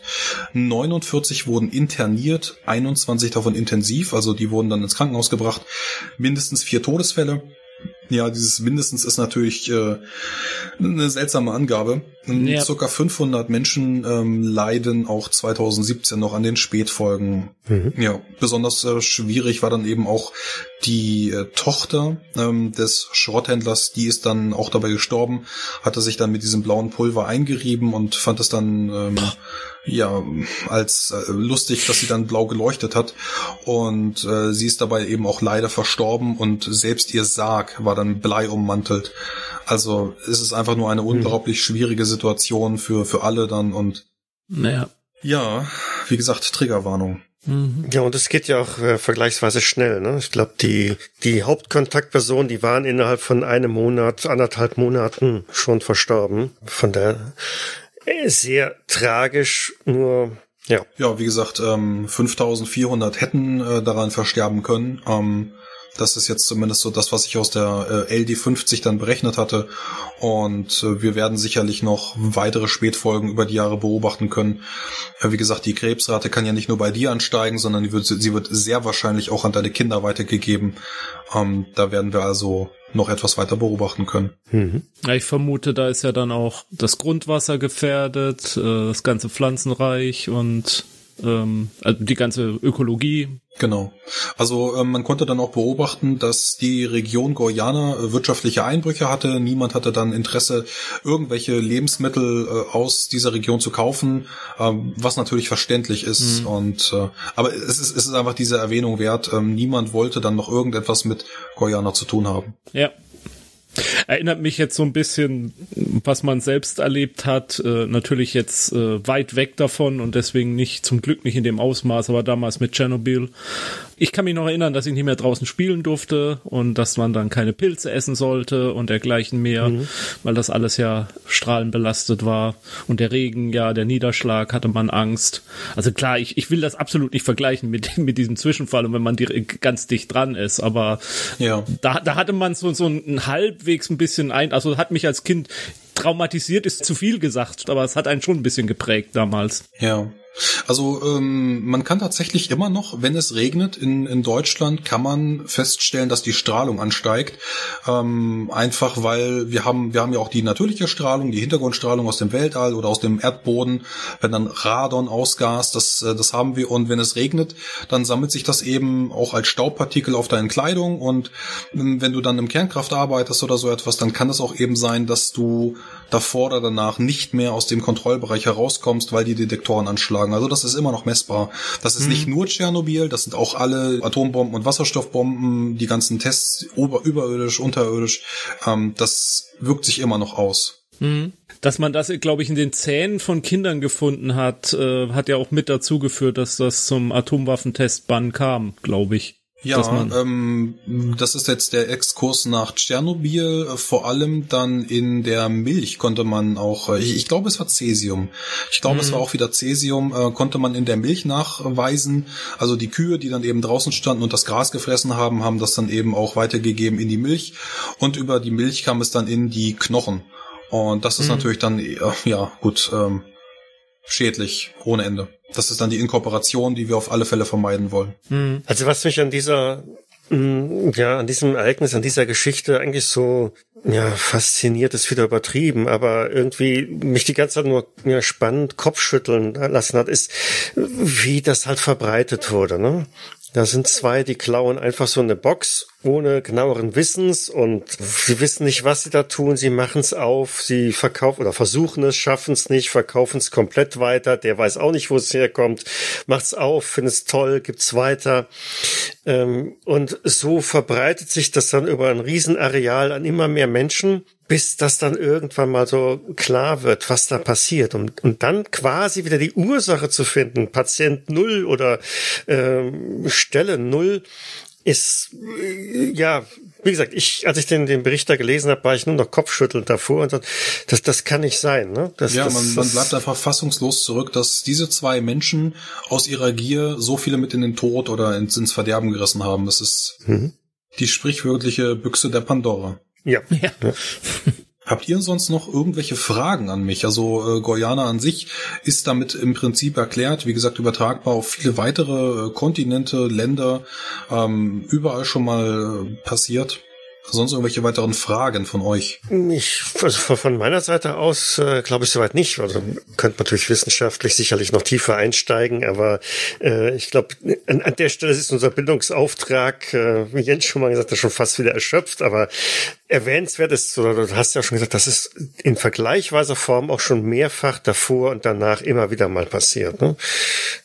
49 wurden interniert, 21 davon intensiv, also die wurden dann ins Krankenhaus gebracht. Mindestens vier Todesfälle. Ja, dieses mindestens ist natürlich äh, eine seltsame Angabe. Ja. Circa 500 Menschen ähm, leiden auch 2017 noch an den Spätfolgen. Mhm. Ja, besonders äh, schwierig war dann eben auch die äh, Tochter ähm, des Schrotthändlers, die ist dann auch dabei gestorben, hatte sich dann mit diesem blauen Pulver eingerieben und fand es dann ähm, ja als äh, lustig, dass sie dann blau geleuchtet hat und äh, sie ist dabei eben auch leider verstorben und selbst ihr Sarg war dann Blei ummantelt. Also es ist einfach nur eine mhm. unglaublich schwierige Situation für für alle dann und naja. Ja, wie gesagt, Triggerwarnung. Mhm. Ja, und es geht ja auch äh, vergleichsweise schnell. Ne? Ich glaube, die, die Hauptkontaktpersonen, die waren innerhalb von einem Monat, anderthalb Monaten schon verstorben. Von der äh, sehr tragisch, nur ja. Ja, wie gesagt, ähm, 5400 hätten äh, daran versterben können. Ähm, das ist jetzt zumindest so das, was ich aus der äh, LD50 dann berechnet hatte. Und äh, wir werden sicherlich noch weitere Spätfolgen über die Jahre beobachten können. Äh, wie gesagt, die Krebsrate kann ja nicht nur bei dir ansteigen, sondern wird, sie wird sehr wahrscheinlich auch an deine Kinder weitergegeben. Ähm, da werden wir also noch etwas weiter beobachten können. Mhm. Ja, ich vermute, da ist ja dann auch das Grundwasser gefährdet, äh, das ganze Pflanzenreich und ähm, also die ganze Ökologie. Genau. Also ähm, man konnte dann auch beobachten, dass die Region Guyana äh, wirtschaftliche Einbrüche hatte. Niemand hatte dann Interesse, irgendwelche Lebensmittel äh, aus dieser Region zu kaufen, ähm, was natürlich verständlich ist. Mhm. Und äh, aber es ist, es ist einfach diese Erwähnung wert. Ähm, niemand wollte dann noch irgendetwas mit Guyana zu tun haben. Ja, Erinnert mich jetzt so ein bisschen, was man selbst erlebt hat. Äh, natürlich jetzt äh, weit weg davon und deswegen nicht, zum Glück nicht in dem Ausmaß, aber damals mit Tschernobyl ich kann mich noch erinnern, dass ich nicht mehr draußen spielen durfte und dass man dann keine Pilze essen sollte und dergleichen mehr, mhm. weil das alles ja strahlenbelastet war. Und der Regen, ja, der Niederschlag, hatte man Angst. Also klar, ich, ich will das absolut nicht vergleichen mit, mit diesem Zwischenfall und wenn man ganz dicht dran ist, aber ja. da, da hatte man so, so ein halbwegs ein bisschen ein, also hat mich als Kind traumatisiert ist zu viel gesagt, aber es hat einen schon ein bisschen geprägt damals. Ja. Also ähm, man kann tatsächlich immer noch, wenn es regnet in, in Deutschland, kann man feststellen, dass die Strahlung ansteigt. Ähm, einfach weil wir haben, wir haben ja auch die natürliche Strahlung, die Hintergrundstrahlung aus dem Weltall oder aus dem Erdboden, wenn dann Radon ausgast, das, äh, das haben wir. Und wenn es regnet, dann sammelt sich das eben auch als Staubpartikel auf deinen Kleidung. Und ähm, wenn du dann im Kernkraft arbeitest oder so etwas, dann kann es auch eben sein, dass du davor oder danach nicht mehr aus dem Kontrollbereich herauskommst, weil die Detektoren anschlagen. Also das ist immer noch messbar. Das ist mhm. nicht nur Tschernobyl, das sind auch alle Atombomben und Wasserstoffbomben, die ganzen Tests ober überirdisch, unterirdisch. Ähm, das wirkt sich immer noch aus. Mhm. Dass man das, glaube ich, in den Zähnen von Kindern gefunden hat, äh, hat ja auch mit dazu geführt, dass das zum Atomwaffentestbann kam, glaube ich. Ja, ähm, das ist jetzt der Exkurs nach Tschernobyl. Vor allem dann in der Milch konnte man auch, äh, ich, ich glaube es war Cäsium. Ich glaube mhm. es war auch wieder Cäsium, äh, konnte man in der Milch nachweisen. Also die Kühe, die dann eben draußen standen und das Gras gefressen haben, haben das dann eben auch weitergegeben in die Milch. Und über die Milch kam es dann in die Knochen. Und das ist mhm. natürlich dann, äh, ja, gut, ähm, schädlich ohne Ende. Das ist dann die Inkorporation, die wir auf alle Fälle vermeiden wollen. Mhm. Also was mich an dieser mm, ja, an diesem Ereignis, an dieser Geschichte eigentlich so, ja, fasziniert ist wieder übertrieben, aber irgendwie mich die ganze Zeit nur ja, spannend Kopfschütteln lassen hat, ist, wie das halt verbreitet wurde, ne? Da sind zwei, die klauen einfach so eine Box ohne genaueren Wissens und sie wissen nicht, was sie da tun. Sie machen es auf, sie verkaufen oder versuchen es, schaffen es nicht, verkaufen es komplett weiter. Der weiß auch nicht, wo es herkommt, macht es auf, findet es toll, gibt's weiter. Ähm, und so verbreitet sich das dann über ein Riesenareal an immer mehr Menschen, bis das dann irgendwann mal so klar wird, was da passiert. Und, und dann quasi wieder die Ursache zu finden, Patient Null oder ähm, Stelle Null, ist, äh, ja, wie gesagt, ich, als ich den, den Bericht da gelesen habe, war ich nur noch kopfschüttelnd davor und so, das, das kann nicht sein, ne? Das, ja, das, man, man bleibt einfach fassungslos zurück, dass diese zwei Menschen aus ihrer Gier so viele mit in den Tod oder ins, ins Verderben gerissen haben. Das ist mhm. die sprichwörtliche Büchse der Pandora. Ja. ja. Habt ihr sonst noch irgendwelche Fragen an mich? Also äh, Guyana an sich ist damit im Prinzip erklärt, wie gesagt, übertragbar auf viele weitere äh, Kontinente, Länder, ähm, überall schon mal äh, passiert. Sonst irgendwelche weiteren Fragen von euch? Ich, also von meiner Seite aus äh, glaube ich soweit nicht. Also könnte man natürlich wissenschaftlich sicherlich noch tiefer einsteigen, aber äh, ich glaube, an, an, der Stelle ist unser Bildungsauftrag, äh, wie Jens schon mal gesagt hat, schon fast wieder erschöpft. Aber erwähnenswert ist, oder du hast ja schon gesagt, das ist in vergleichweiser Form auch schon mehrfach davor und danach immer wieder mal passiert. Ne?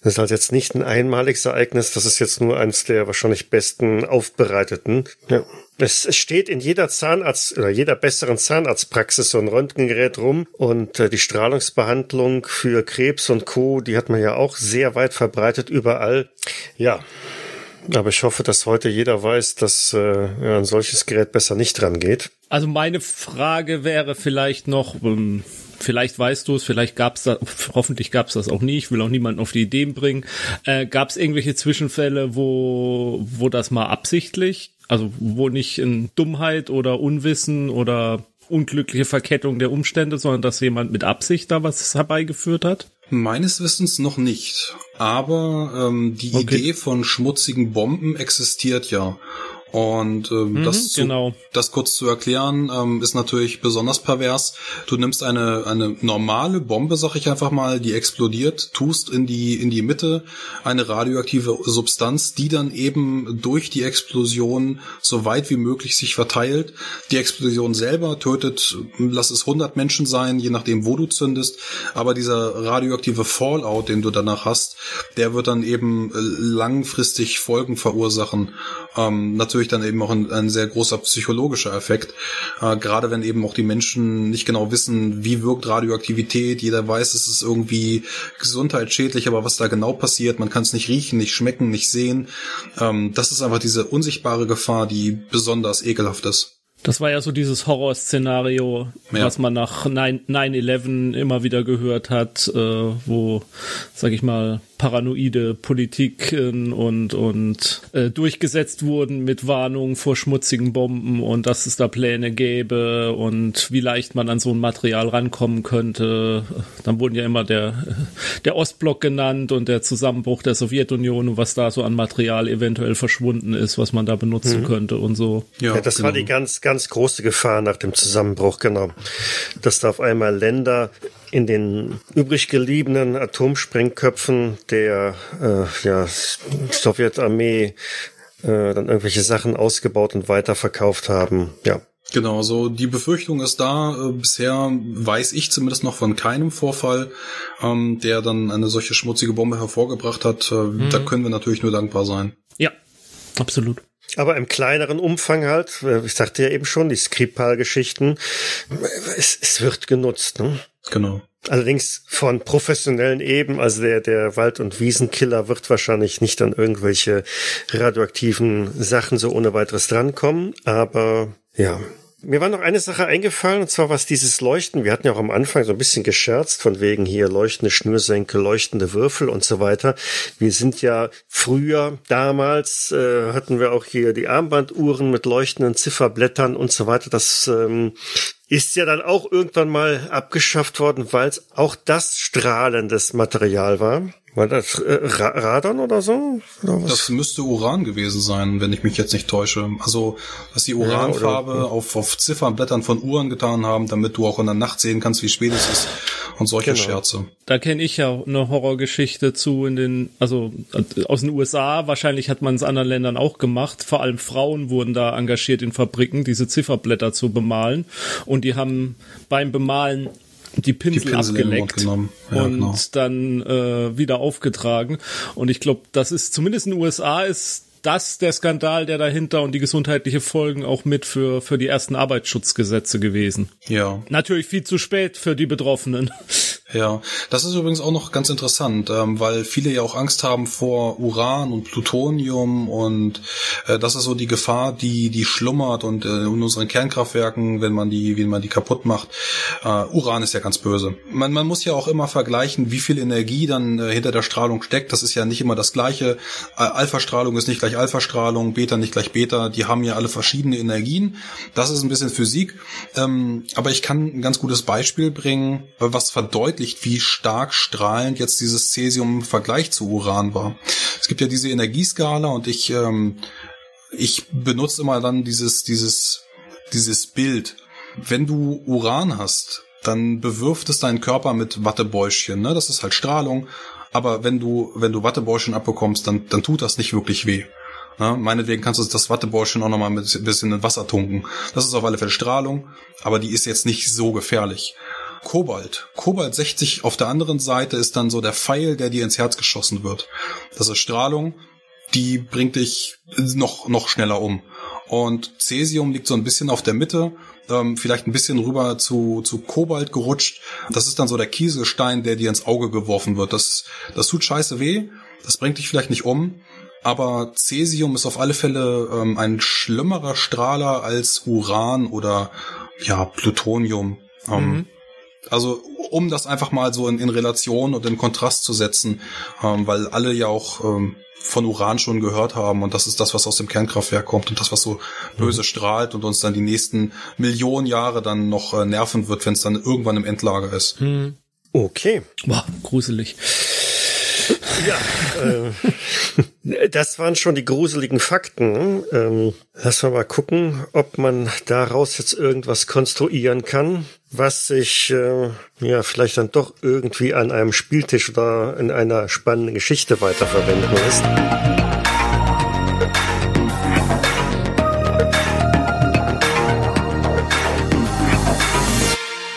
Das ist halt jetzt nicht ein einmaliges Ereignis, das ist jetzt nur eines der wahrscheinlich besten aufbereiteten. Ja. Es steht in jeder Zahnarzt oder jeder besseren Zahnarztpraxis so ein Röntgengerät rum und äh, die Strahlungsbehandlung für Krebs und Co., die hat man ja auch sehr weit verbreitet überall. Ja, aber ich hoffe, dass heute jeder weiß, dass äh, ein solches Gerät besser nicht dran geht. Also meine Frage wäre vielleicht noch, ähm, vielleicht weißt du es, vielleicht gab es das, hoffentlich gab es das auch nie, ich will auch niemanden auf die Ideen bringen. Äh, gab es irgendwelche Zwischenfälle, wo, wo das mal absichtlich, also wo nicht in Dummheit oder Unwissen oder unglückliche Verkettung der Umstände, sondern dass jemand mit Absicht da was herbeigeführt hat? Meines Wissens noch nicht. Aber ähm, die okay. Idee von schmutzigen Bomben existiert ja. Und ähm, mhm, das, zu, genau. das kurz zu erklären, ähm, ist natürlich besonders pervers. Du nimmst eine, eine normale Bombe, sag ich einfach mal, die explodiert, tust in die, in die Mitte eine radioaktive Substanz, die dann eben durch die Explosion so weit wie möglich sich verteilt. Die Explosion selber tötet, lass es 100 Menschen sein, je nachdem, wo du zündest. Aber dieser radioaktive Fallout, den du danach hast, der wird dann eben äh, langfristig Folgen verursachen. Ähm, natürlich natürlich dann eben auch ein, ein sehr großer psychologischer Effekt. Äh, gerade wenn eben auch die Menschen nicht genau wissen, wie wirkt Radioaktivität. Jeder weiß, es ist irgendwie gesundheitsschädlich, aber was da genau passiert, man kann es nicht riechen, nicht schmecken, nicht sehen. Ähm, das ist einfach diese unsichtbare Gefahr, die besonders ekelhaft ist. Das war ja so dieses Horrorszenario, ja. was man nach 9-11 immer wieder gehört hat, äh, wo, sag ich mal, paranoide Politiken und, und äh, durchgesetzt wurden mit Warnungen vor schmutzigen Bomben und dass es da Pläne gäbe und wie leicht man an so ein Material rankommen könnte. Dann wurden ja immer der, der Ostblock genannt und der Zusammenbruch der Sowjetunion und was da so an Material eventuell verschwunden ist, was man da benutzen mhm. könnte und so. Ja, ja das genau. war die ganz, ganz große Gefahr nach dem Zusammenbruch, genau. Dass da auf einmal Länder in den übrig gebliebenen Atomsprengköpfen der äh, ja, Sowjetarmee äh, dann irgendwelche Sachen ausgebaut und weiterverkauft haben. Ja. Genau, so die Befürchtung ist da. Äh, bisher weiß ich zumindest noch von keinem Vorfall, ähm, der dann eine solche schmutzige Bombe hervorgebracht hat. Äh, mhm. Da können wir natürlich nur dankbar sein. Ja, absolut. Aber im kleineren Umfang halt, äh, ich sagte ja eben schon, die Skripal-Geschichten, es, es wird genutzt. Ne? Genau. Allerdings von professionellen eben, also der, der Wald- und Wiesenkiller wird wahrscheinlich nicht an irgendwelche radioaktiven Sachen so ohne weiteres drankommen, aber ja, mir war noch eine Sache eingefallen, und zwar was dieses Leuchten. Wir hatten ja auch am Anfang so ein bisschen gescherzt, von wegen hier leuchtende Schnürsenkel, leuchtende Würfel und so weiter. Wir sind ja früher, damals, äh, hatten wir auch hier die Armbanduhren mit leuchtenden Zifferblättern und so weiter. Das ähm, ist ja dann auch irgendwann mal abgeschafft worden, weil es auch das strahlendes Material war. War das äh, Radon oder so? Oder das müsste Uran gewesen sein, wenn ich mich jetzt nicht täusche. Also, dass die Uranfarbe ja, auf, auf Ziffernblättern von Uhren getan haben, damit du auch in der Nacht sehen kannst, wie spät es ist und solche genau. Scherze. Da kenne ich ja eine Horrorgeschichte zu in den, also aus den USA. Wahrscheinlich hat man es in anderen Ländern auch gemacht. Vor allem Frauen wurden da engagiert in Fabriken, diese Zifferblätter zu bemalen. Und die haben beim Bemalen die Pinsel, die Pinsel abgeleckt ja, und genau. dann äh, wieder aufgetragen. Und ich glaube, das ist zumindest in den USA ist das der Skandal, der dahinter und die gesundheitliche Folgen auch mit für, für die ersten Arbeitsschutzgesetze gewesen. Ja. Natürlich viel zu spät für die Betroffenen. Ja, das ist übrigens auch noch ganz interessant, ähm, weil viele ja auch Angst haben vor Uran und Plutonium und äh, das ist so die Gefahr, die die schlummert und äh, in unseren Kernkraftwerken, wenn man die, wenn man die kaputt macht. Äh, Uran ist ja ganz böse. Man, man muss ja auch immer vergleichen, wie viel Energie dann äh, hinter der Strahlung steckt. Das ist ja nicht immer das Gleiche. Äh, Alpha-Strahlung ist nicht gleich Alpha-Strahlung, Beta nicht gleich Beta. Die haben ja alle verschiedene Energien. Das ist ein bisschen Physik, ähm, aber ich kann ein ganz gutes Beispiel bringen, was verdeutlicht verdeutlicht, wie stark strahlend jetzt dieses Cäsium im Vergleich zu Uran war. Es gibt ja diese Energieskala und ich, ähm, ich benutze immer dann dieses, dieses, dieses Bild. Wenn du Uran hast, dann bewirft es deinen Körper mit Wattebäuschen, ne? Das ist halt Strahlung. Aber wenn du, wenn du Wattebäuschen abbekommst, dann, dann tut das nicht wirklich weh. Ne? Meinetwegen kannst du das Wattebäuschen auch nochmal ein bisschen in Wasser tunken. Das ist auf alle Fälle Strahlung, aber die ist jetzt nicht so gefährlich. Kobalt. Kobalt 60 auf der anderen Seite ist dann so der Pfeil, der dir ins Herz geschossen wird. Das ist Strahlung, die bringt dich noch, noch schneller um. Und Cäsium liegt so ein bisschen auf der Mitte, ähm, vielleicht ein bisschen rüber zu, zu Kobalt gerutscht. Das ist dann so der Kieselstein, der dir ins Auge geworfen wird. Das, das tut scheiße weh, das bringt dich vielleicht nicht um, aber Cäsium ist auf alle Fälle ähm, ein schlimmerer Strahler als Uran oder ja, Plutonium. Ähm, mhm. Also um das einfach mal so in, in Relation und in Kontrast zu setzen, ähm, weil alle ja auch ähm, von Uran schon gehört haben und das ist das, was aus dem Kernkraftwerk kommt und das, was so böse mhm. strahlt und uns dann die nächsten Millionen Jahre dann noch äh, nerven wird, wenn es dann irgendwann im Endlager ist. Mhm. Okay. Boah, gruselig. Ja, äh, das waren schon die gruseligen Fakten. Ähm, lass mal mal gucken, ob man daraus jetzt irgendwas konstruieren kann, was sich äh, ja vielleicht dann doch irgendwie an einem Spieltisch oder in einer spannenden Geschichte weiterverwenden lässt.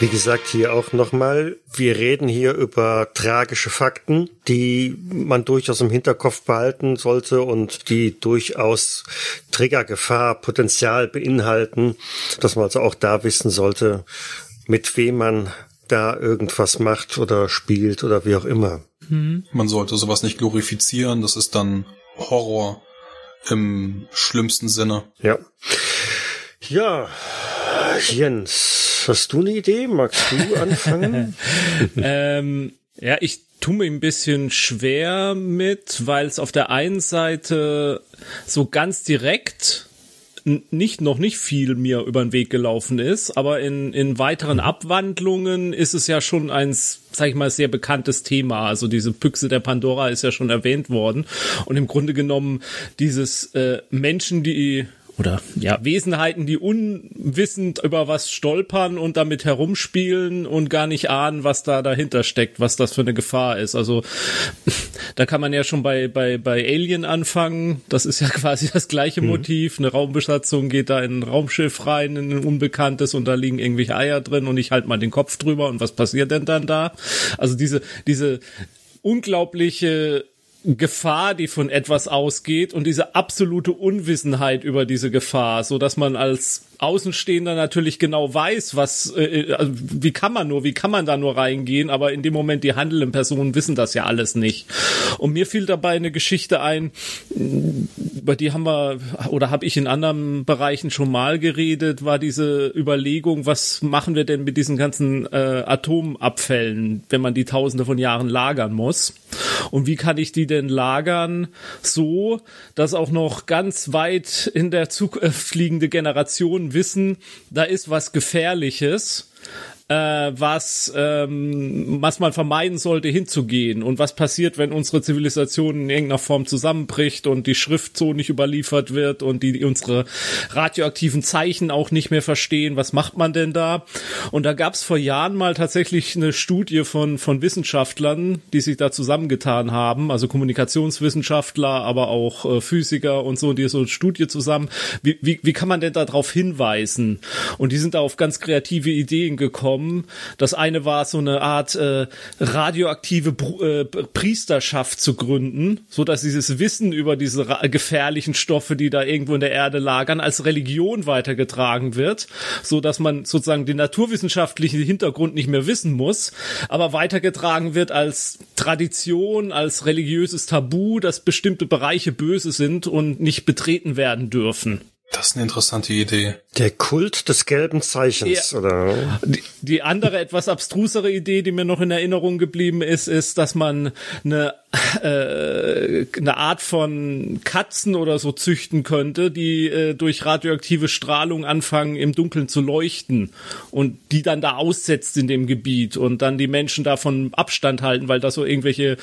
Wie gesagt, hier auch nochmal, wir reden hier über tragische Fakten, die man durchaus im Hinterkopf behalten sollte und die durchaus Triggergefahr, Potenzial beinhalten, dass man also auch da wissen sollte, mit wem man da irgendwas macht oder spielt oder wie auch immer. Mhm. Man sollte sowas nicht glorifizieren, das ist dann Horror im schlimmsten Sinne. Ja. Ja, Jens, hast du eine Idee? Magst du anfangen? ähm, ja, ich tue mir ein bisschen schwer mit, weil es auf der einen Seite so ganz direkt nicht noch nicht viel mir über den Weg gelaufen ist, aber in, in weiteren. Abwandlungen ist es ja schon ein, sag ich mal, sehr bekanntes Thema. Also diese Büchse der Pandora ist ja schon erwähnt worden. Und im Grunde genommen dieses äh, Menschen, die oder ja, Wesenheiten, die unwissend über was stolpern und damit herumspielen und gar nicht ahnen, was da dahinter steckt, was das für eine Gefahr ist. Also da kann man ja schon bei, bei, bei Alien anfangen. Das ist ja quasi das gleiche mhm. Motiv. Eine Raumbesatzung geht da in ein Raumschiff rein, in ein Unbekanntes und da liegen irgendwelche Eier drin und ich halt mal den Kopf drüber und was passiert denn dann da? Also diese, diese unglaubliche Gefahr, die von etwas ausgeht und diese absolute Unwissenheit über diese Gefahr, so dass man als Außenstehender natürlich genau weiß, was, äh, äh, also wie kann man nur, wie kann man da nur reingehen, aber in dem Moment die handelnden Personen wissen das ja alles nicht. Und mir fiel dabei eine Geschichte ein, über die haben wir oder habe ich in anderen Bereichen schon mal geredet, war diese Überlegung, was machen wir denn mit diesen ganzen äh, Atomabfällen, wenn man die Tausende von Jahren lagern muss? Und wie kann ich die denn lagern so, dass auch noch ganz weit in der Zukunft liegende Generation wissen, da ist was Gefährliches äh, was, ähm, was man vermeiden sollte, hinzugehen und was passiert, wenn unsere Zivilisation in irgendeiner Form zusammenbricht und die Schrift so nicht überliefert wird und die unsere radioaktiven Zeichen auch nicht mehr verstehen. Was macht man denn da? Und da gab es vor Jahren mal tatsächlich eine Studie von, von Wissenschaftlern, die sich da zusammengetan haben, also Kommunikationswissenschaftler, aber auch äh, Physiker und so, die so eine Studie zusammen. Wie, wie, wie kann man denn darauf hinweisen? Und die sind da auf ganz kreative Ideen gekommen bekommen. Das eine war so eine Art äh, radioaktive Br äh, Priesterschaft zu gründen, so dass dieses Wissen über diese gefährlichen Stoffe, die da irgendwo in der Erde lagern, als Religion weitergetragen wird, so dass man sozusagen den naturwissenschaftlichen Hintergrund nicht mehr wissen muss, aber weitergetragen wird als Tradition, als religiöses Tabu, dass bestimmte Bereiche böse sind und nicht betreten werden dürfen. Das ist eine interessante Idee. Der Kult des gelben Zeichens, ja. oder? Die, die andere etwas abstrusere Idee, die mir noch in Erinnerung geblieben ist, ist, dass man eine äh, eine Art von Katzen oder so züchten könnte, die äh, durch radioaktive Strahlung anfangen im Dunkeln zu leuchten und die dann da aussetzt in dem Gebiet und dann die Menschen davon Abstand halten, weil da so irgendwelche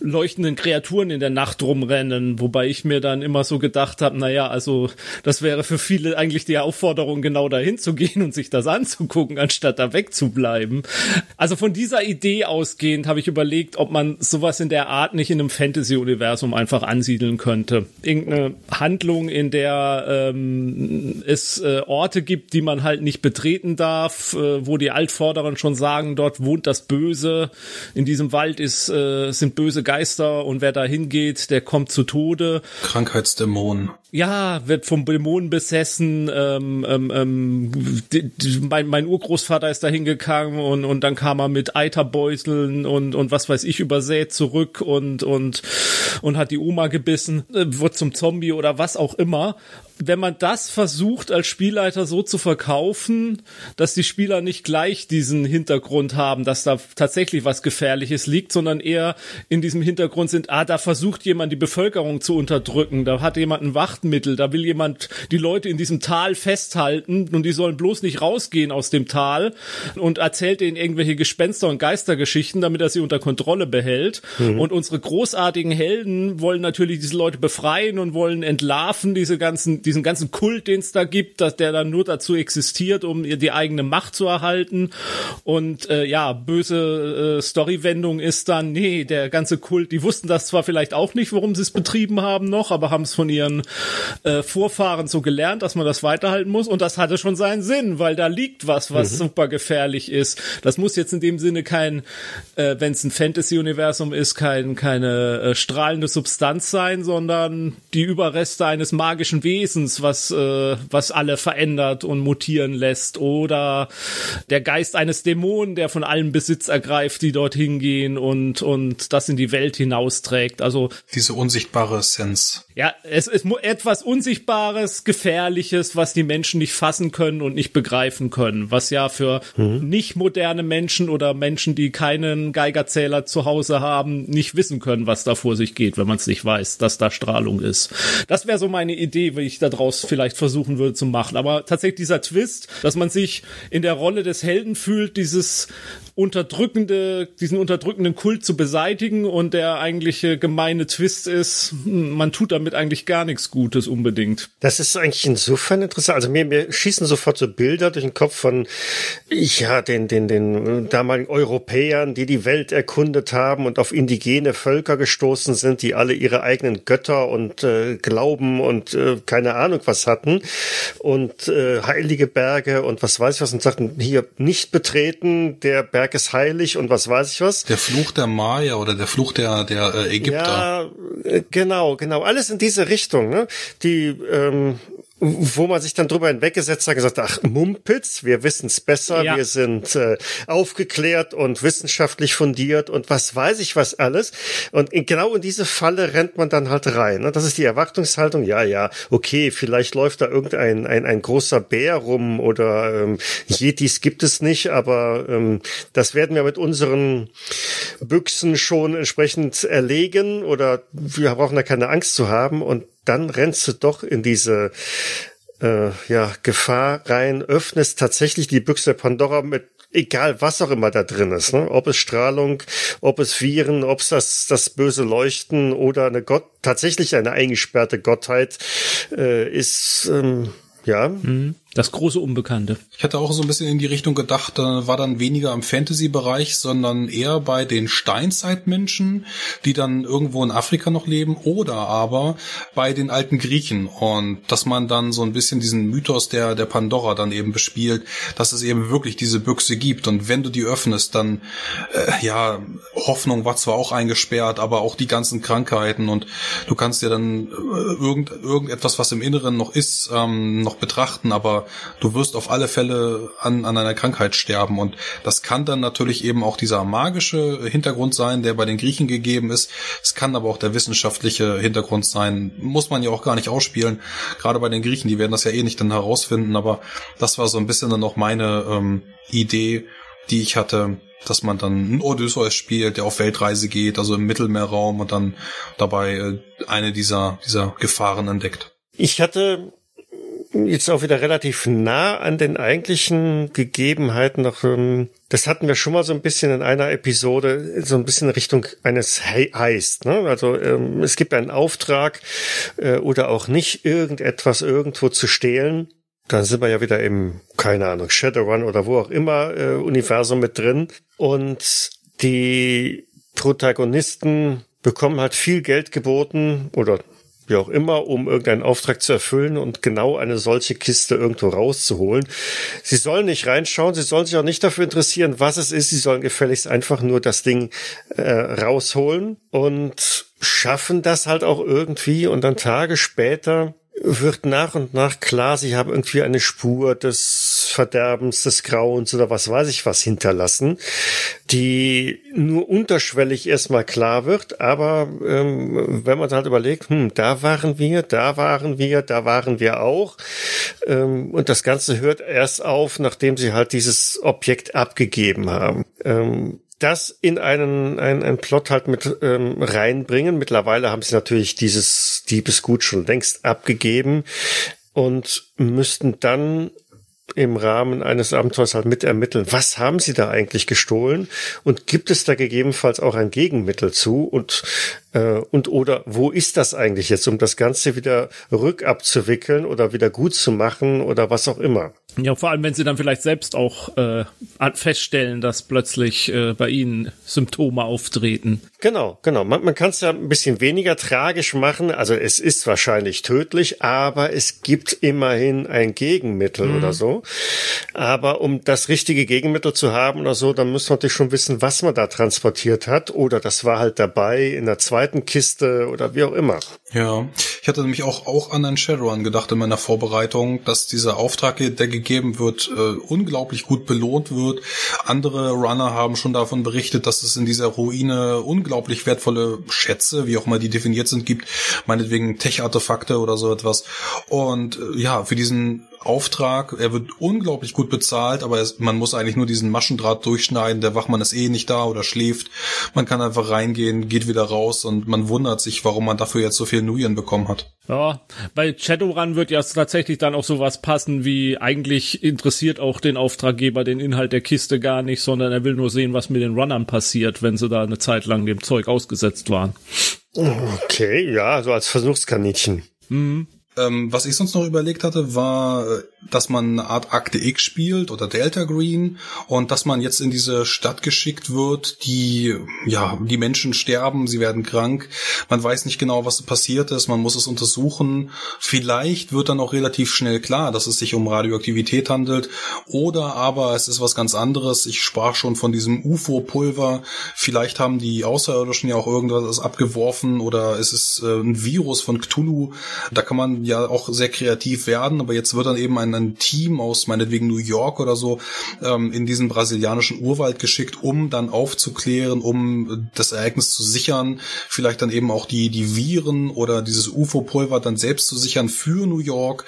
leuchtenden Kreaturen in der Nacht rumrennen, wobei ich mir dann immer so gedacht habe, naja, also das wäre für viele eigentlich die Aufforderung, genau dahin zu gehen und sich das anzugucken, anstatt da wegzubleiben. Also von dieser Idee ausgehend habe ich überlegt, ob man sowas in der Art nicht in einem Fantasy-Universum einfach ansiedeln könnte. Irgendeine Handlung, in der ähm, es äh, Orte gibt, die man halt nicht betreten darf, äh, wo die Altvorderen schon sagen, dort wohnt das Böse, in diesem Wald ist, äh, sind böse Geister und wer da hingeht, der kommt zu Tode. Krankheitsdämonen ja, wird vom Dämonen besessen. Ähm, ähm, ähm, mein, mein Urgroßvater ist da hingegangen und, und dann kam er mit Eiterbeuteln und, und was weiß ich übersät zurück und, und, und hat die Oma gebissen, äh, wird zum Zombie oder was auch immer wenn man das versucht als Spielleiter so zu verkaufen, dass die Spieler nicht gleich diesen Hintergrund haben, dass da tatsächlich was Gefährliches liegt, sondern eher in diesem Hintergrund sind, ah, da versucht jemand die Bevölkerung zu unterdrücken, da hat jemand ein Wachtmittel, da will jemand die Leute in diesem Tal festhalten und die sollen bloß nicht rausgehen aus dem Tal und erzählt ihnen irgendwelche Gespenster und Geistergeschichten, damit er sie unter Kontrolle behält. Mhm. Und unsere großartigen Helden wollen natürlich diese Leute befreien und wollen entlarven, diese ganzen diesen ganzen Kult, den es da gibt, dass der dann nur dazu existiert, um die eigene Macht zu erhalten. Und äh, ja, böse äh, Storywendung ist dann, nee, der ganze Kult, die wussten das zwar vielleicht auch nicht, warum sie es betrieben haben noch, aber haben es von ihren äh, Vorfahren so gelernt, dass man das weiterhalten muss. Und das hatte schon seinen Sinn, weil da liegt was, was mhm. super gefährlich ist. Das muss jetzt in dem Sinne kein, äh, wenn es ein Fantasy-Universum ist, kein, keine äh, strahlende Substanz sein, sondern die Überreste eines magischen Wesens was, äh, was alle verändert und mutieren lässt. Oder der Geist eines Dämonen, der von allem Besitz ergreift, die dorthin gehen und, und das in die Welt hinausträgt. Also diese unsichtbare Essenz. Ja, es ist etwas Unsichtbares, Gefährliches, was die Menschen nicht fassen können und nicht begreifen können, was ja für mhm. nicht moderne Menschen oder Menschen, die keinen Geigerzähler zu Hause haben, nicht wissen können, was da vor sich geht, wenn man es nicht weiß, dass da Strahlung ist. Das wäre so meine Idee, wie ich daraus vielleicht versuchen würde zu machen. Aber tatsächlich dieser Twist, dass man sich in der Rolle des Helden fühlt, dieses unterdrückende, diesen unterdrückenden Kult zu beseitigen und der eigentliche gemeine Twist ist, man tut damit eigentlich gar nichts Gutes unbedingt. Das ist eigentlich insofern interessant. Also mir, mir schießen sofort so Bilder durch den Kopf von, ja, den, den, den damaligen Europäern, die die Welt erkundet haben und auf indigene Völker gestoßen sind, die alle ihre eigenen Götter und äh, Glauben und äh, keine Ahnung was hatten und äh, heilige Berge und was weiß ich was und sagten, hier nicht betreten, der Berg Berg ist heilig und was weiß ich was. Der Fluch der Maya oder der Fluch der, der äh, Ägypter. Ja, äh, genau, genau. Alles in diese Richtung. Ne? Die ähm, wo man sich dann drüber hinweggesetzt hat, gesagt, ach, Mumpitz, wir wissen's besser, ja. wir sind äh, aufgeklärt und wissenschaftlich fundiert und was weiß ich was alles. Und in, genau in diese Falle rennt man dann halt rein. Ne? Das ist die Erwartungshaltung, ja, ja, okay, vielleicht läuft da irgendein ein, ein großer Bär rum oder ähm, Yetis gibt es nicht, aber ähm, das werden wir mit unseren Büchsen schon entsprechend erlegen oder wir brauchen da keine Angst zu haben und dann rennst du doch in diese äh, ja, Gefahr rein, öffnest tatsächlich die Büchse Pandora mit egal was auch immer da drin ist, ne? ob es Strahlung, ob es Viren, ob es das, das böse Leuchten oder eine Gott, tatsächlich eine eingesperrte Gottheit äh, ist, ähm, ja. Mhm. Das große Unbekannte. Ich hatte auch so ein bisschen in die Richtung gedacht, da war dann weniger im Fantasy-Bereich, sondern eher bei den Steinzeitmenschen, die dann irgendwo in Afrika noch leben, oder aber bei den alten Griechen. Und dass man dann so ein bisschen diesen Mythos der, der Pandora dann eben bespielt, dass es eben wirklich diese Büchse gibt. Und wenn du die öffnest, dann, äh, ja, Hoffnung war zwar auch eingesperrt, aber auch die ganzen Krankheiten und du kannst dir dann äh, irgend, irgendetwas, was im Inneren noch ist, ähm, noch betrachten, aber du wirst auf alle Fälle an, an einer Krankheit sterben. Und das kann dann natürlich eben auch dieser magische Hintergrund sein, der bei den Griechen gegeben ist. Es kann aber auch der wissenschaftliche Hintergrund sein. Muss man ja auch gar nicht ausspielen. Gerade bei den Griechen, die werden das ja eh nicht dann herausfinden. Aber das war so ein bisschen dann auch meine ähm, Idee, die ich hatte, dass man dann einen Odysseus spielt, der auf Weltreise geht, also im Mittelmeerraum und dann dabei äh, eine dieser, dieser Gefahren entdeckt. Ich hatte jetzt auch wieder relativ nah an den eigentlichen Gegebenheiten noch. Ähm, das hatten wir schon mal so ein bisschen in einer Episode, so ein bisschen Richtung eines Heist. Ne? Also ähm, es gibt einen Auftrag äh, oder auch nicht, irgendetwas irgendwo zu stehlen. Dann sind wir ja wieder im, keine Ahnung, Shadowrun oder wo auch immer äh, Universum mit drin. Und die Protagonisten bekommen halt viel Geld geboten oder wie auch immer, um irgendeinen Auftrag zu erfüllen und genau eine solche Kiste irgendwo rauszuholen. Sie sollen nicht reinschauen, sie sollen sich auch nicht dafür interessieren, was es ist, sie sollen gefälligst einfach nur das Ding äh, rausholen und schaffen das halt auch irgendwie und dann Tage später wird nach und nach klar, sie haben irgendwie eine Spur des Verderbens, des Grauens oder was weiß ich was hinterlassen, die nur unterschwellig erstmal klar wird, aber ähm, wenn man halt überlegt, hm, da waren wir, da waren wir, da waren wir auch, ähm, und das Ganze hört erst auf, nachdem sie halt dieses Objekt abgegeben haben. Ähm, das in einen, einen, einen Plot halt mit ähm, reinbringen. Mittlerweile haben sie natürlich dieses Diebesgut schon längst abgegeben und müssten dann im Rahmen eines Abenteuers halt mitermitteln. Was haben sie da eigentlich gestohlen? Und gibt es da gegebenenfalls auch ein Gegenmittel zu? Und, äh, und oder wo ist das eigentlich jetzt, um das Ganze wieder rückabzuwickeln oder wieder gut zu machen oder was auch immer? Ja, vor allem, wenn sie dann vielleicht selbst auch äh, feststellen, dass plötzlich äh, bei ihnen Symptome auftreten. Genau, genau. Man, man kann es ja ein bisschen weniger tragisch machen. Also es ist wahrscheinlich tödlich, aber es gibt immerhin ein Gegenmittel mhm. oder so. Aber um das richtige Gegenmittel zu haben oder so, dann muss man natürlich schon wissen, was man da transportiert hat. Oder das war halt dabei in der zweiten Kiste oder wie auch immer. Ja, Ich hatte nämlich auch, auch an einen Shadowrun gedacht in meiner Vorbereitung, dass dieser Auftrag, der gegeben wird, äh, unglaublich gut belohnt wird. Andere Runner haben schon davon berichtet, dass es in dieser Ruine unglaublich wertvolle Schätze, wie auch immer die definiert sind, gibt. Meinetwegen Tech-Artefakte oder so etwas. Und äh, ja, für diesen Auftrag. Er wird unglaublich gut bezahlt, aber es, man muss eigentlich nur diesen Maschendraht durchschneiden. Der Wachmann ist eh nicht da oder schläft. Man kann einfach reingehen, geht wieder raus und man wundert sich, warum man dafür jetzt so viel Nuyen bekommen hat. Ja, bei Shadowrun wird ja tatsächlich dann auch sowas passen wie eigentlich interessiert auch den Auftraggeber den Inhalt der Kiste gar nicht, sondern er will nur sehen, was mit den Runnern passiert, wenn sie da eine Zeit lang dem Zeug ausgesetzt waren. Okay, ja, so als Versuchskaninchen. Mhm. Ähm, was ich sonst noch überlegt hatte, war, äh, dass man eine Art Akte X spielt oder Delta Green und dass man jetzt in diese Stadt geschickt wird, die, ja, die Menschen sterben, sie werden krank, man weiß nicht genau, was passiert ist, man muss es untersuchen. Vielleicht wird dann auch relativ schnell klar, dass es sich um Radioaktivität handelt oder aber es ist was ganz anderes. Ich sprach schon von diesem UFO-Pulver. Vielleicht haben die Außerirdischen ja auch irgendwas abgeworfen oder es ist äh, ein Virus von Cthulhu. Da kann man ja auch sehr kreativ werden, aber jetzt wird dann eben ein, ein Team aus meinetwegen New York oder so ähm, in diesen brasilianischen Urwald geschickt, um dann aufzuklären, um das Ereignis zu sichern, vielleicht dann eben auch die, die Viren oder dieses UFO-Pulver dann selbst zu sichern für New York.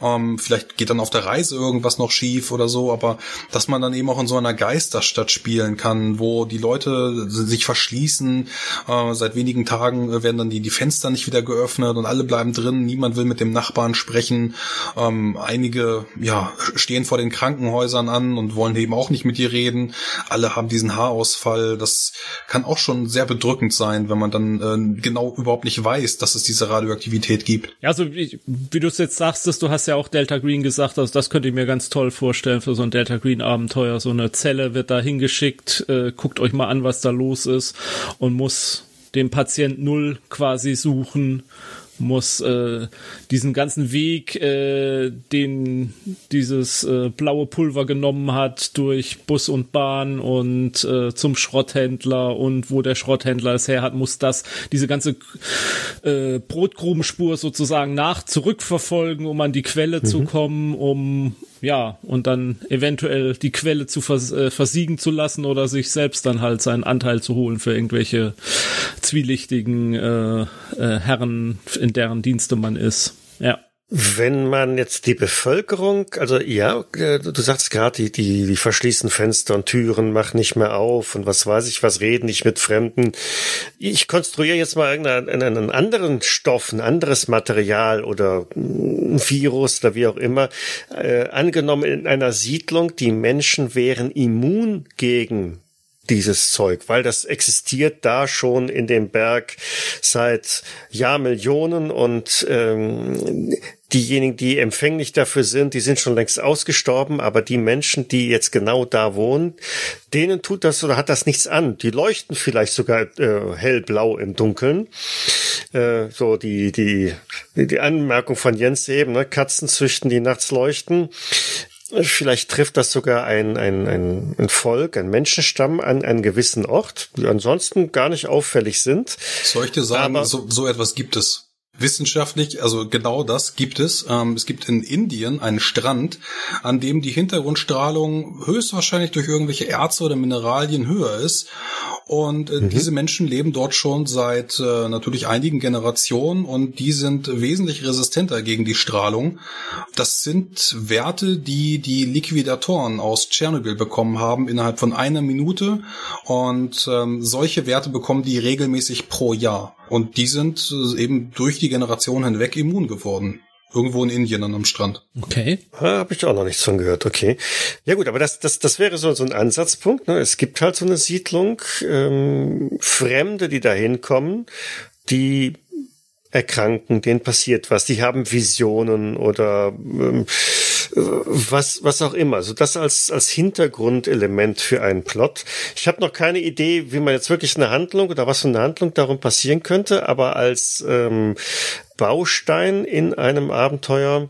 Ähm, vielleicht geht dann auf der Reise irgendwas noch schief oder so, aber dass man dann eben auch in so einer Geisterstadt spielen kann, wo die Leute sich verschließen, äh, seit wenigen Tagen werden dann die, die Fenster nicht wieder geöffnet und alle bleiben drin, niemand will mit dem Nachbarn sprechen. Ähm, einige ja stehen vor den Krankenhäusern an und wollen eben auch nicht mit dir reden. Alle haben diesen Haarausfall. Das kann auch schon sehr bedrückend sein, wenn man dann äh, genau überhaupt nicht weiß, dass es diese Radioaktivität gibt. Ja, also wie, wie du es jetzt sagst, dass du hast ja auch Delta Green gesagt, also das könnte ich mir ganz toll vorstellen für so ein Delta Green Abenteuer. So eine Zelle wird da hingeschickt, äh, guckt euch mal an, was da los ist und muss den Patient Null quasi suchen muss äh, diesen ganzen Weg, äh, den dieses äh, blaue Pulver genommen hat, durch Bus und Bahn und äh, zum Schrotthändler und wo der Schrotthändler es her hat, muss das diese ganze äh, Brotgrubenspur sozusagen nach zurückverfolgen, um an die Quelle mhm. zu kommen, um ja, und dann eventuell die Quelle zu vers äh, versiegen zu lassen oder sich selbst dann halt seinen Anteil zu holen für irgendwelche zwielichtigen äh, äh, Herren, in deren Dienste man ist. Ja. Wenn man jetzt die Bevölkerung, also ja, äh, du sagst gerade, die, die, die verschließen Fenster und Türen, machen nicht mehr auf und was weiß ich was, reden nicht mit Fremden. Ich konstruiere jetzt mal einen anderen Stoff, ein anderes Material oder ein Virus oder wie auch immer. Äh, angenommen in einer Siedlung, die Menschen wären immun gegen dieses Zeug, weil das existiert da schon in dem Berg seit Jahrmillionen und ähm, diejenigen, die empfänglich dafür sind, die sind schon längst ausgestorben, aber die Menschen, die jetzt genau da wohnen, denen tut das oder hat das nichts an. Die leuchten vielleicht sogar äh, hellblau im Dunkeln. Äh, so die, die, die Anmerkung von Jens eben, ne? Katzen züchten, die nachts leuchten. Vielleicht trifft das sogar ein, ein, ein, ein Volk, ein Menschenstamm an einen gewissen Ort, die ansonsten gar nicht auffällig sind. Soll ich dir sagen, Aber, so, so etwas gibt es? Wissenschaftlich, also genau das gibt es. Ähm, es gibt in Indien einen Strand, an dem die Hintergrundstrahlung höchstwahrscheinlich durch irgendwelche Erze oder Mineralien höher ist. Und äh, mhm. diese Menschen leben dort schon seit äh, natürlich einigen Generationen und die sind wesentlich resistenter gegen die Strahlung. Das sind Werte, die die Liquidatoren aus Tschernobyl bekommen haben innerhalb von einer Minute. Und ähm, solche Werte bekommen die regelmäßig pro Jahr. Und die sind äh, eben durch die Generation hinweg immun geworden. Irgendwo in Indien dann am Strand. Okay. Ja, Habe ich auch noch nichts von gehört, okay. Ja gut, aber das, das, das wäre so, so ein Ansatzpunkt. Ne? Es gibt halt so eine Siedlung, ähm, Fremde, die da hinkommen, die erkranken, denen passiert was, die haben Visionen oder ähm, was, was auch immer. So das als, als Hintergrundelement für einen Plot. Ich habe noch keine Idee, wie man jetzt wirklich eine Handlung oder was für eine Handlung darum passieren könnte, aber als, ähm, Baustein in einem Abenteuer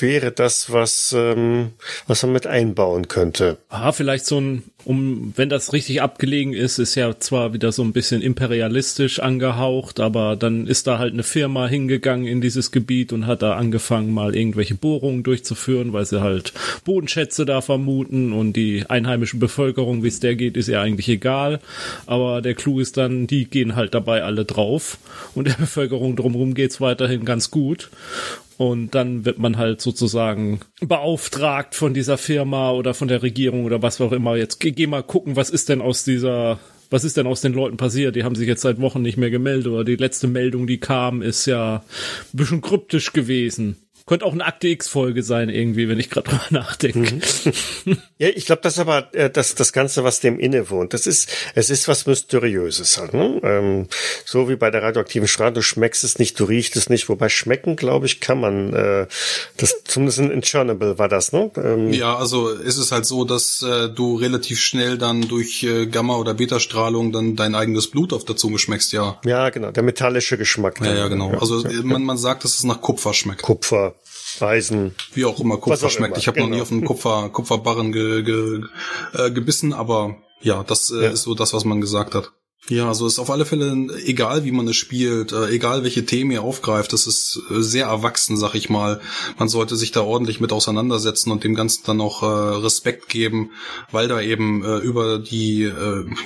wäre das, was, ähm, was man mit einbauen könnte. Ah, vielleicht so ein, um, wenn das richtig abgelegen ist, ist ja zwar wieder so ein bisschen imperialistisch angehaucht, aber dann ist da halt eine Firma hingegangen in dieses Gebiet und hat da angefangen, mal irgendwelche Bohrungen durchzuführen, weil sie halt Bodenschätze da vermuten und die einheimische Bevölkerung, wie es der geht, ist ja eigentlich egal. Aber der Clou ist dann, die gehen halt dabei alle drauf und der Bevölkerung drumherum geht's weiterhin ganz gut. Und dann wird man halt sozusagen beauftragt von dieser Firma oder von der Regierung oder was auch immer. Jetzt geh, geh mal gucken, was ist denn aus dieser was ist denn aus den Leuten passiert? Die haben sich jetzt seit Wochen nicht mehr gemeldet oder die letzte Meldung, die kam, ist ja ein bisschen kryptisch gewesen. Könnte auch eine Akte X-Folge sein, irgendwie, wenn ich gerade drüber nachdenke. Mhm. ja, ich glaube, das ist aber äh, das, das Ganze, was dem innewohnt. Das ist, es ist was Mysteriöses halt, ne? ähm, so wie bei der radioaktiven Strahlung, du schmeckst es nicht, du riechst es nicht, wobei schmecken, glaube ich, kann man, äh, das, zumindest in Chernobyl war das, ne? Ähm, ja, also ist es halt so, dass äh, du relativ schnell dann durch äh, Gamma- oder Beta-Strahlung dann dein eigenes Blut auf der Zunge schmeckst, ja. Ja, genau, der metallische Geschmack. Ja, ja, genau. Also ja, man, man sagt, dass es nach Kupfer schmeckt. Kupfer. Eisen. Wie auch immer Kupfer auch schmeckt. Immer. Ich habe genau. noch nie genau. auf einen Kupfer, Kupferbarren ge, ge, äh, gebissen, aber ja, das äh, ja. ist so das, was man gesagt hat. Ja, also ist auf alle Fälle egal, wie man es spielt, äh, egal welche Themen ihr aufgreift, das ist äh, sehr erwachsen, sag ich mal. Man sollte sich da ordentlich mit auseinandersetzen und dem Ganzen dann auch äh, Respekt geben, weil da eben über die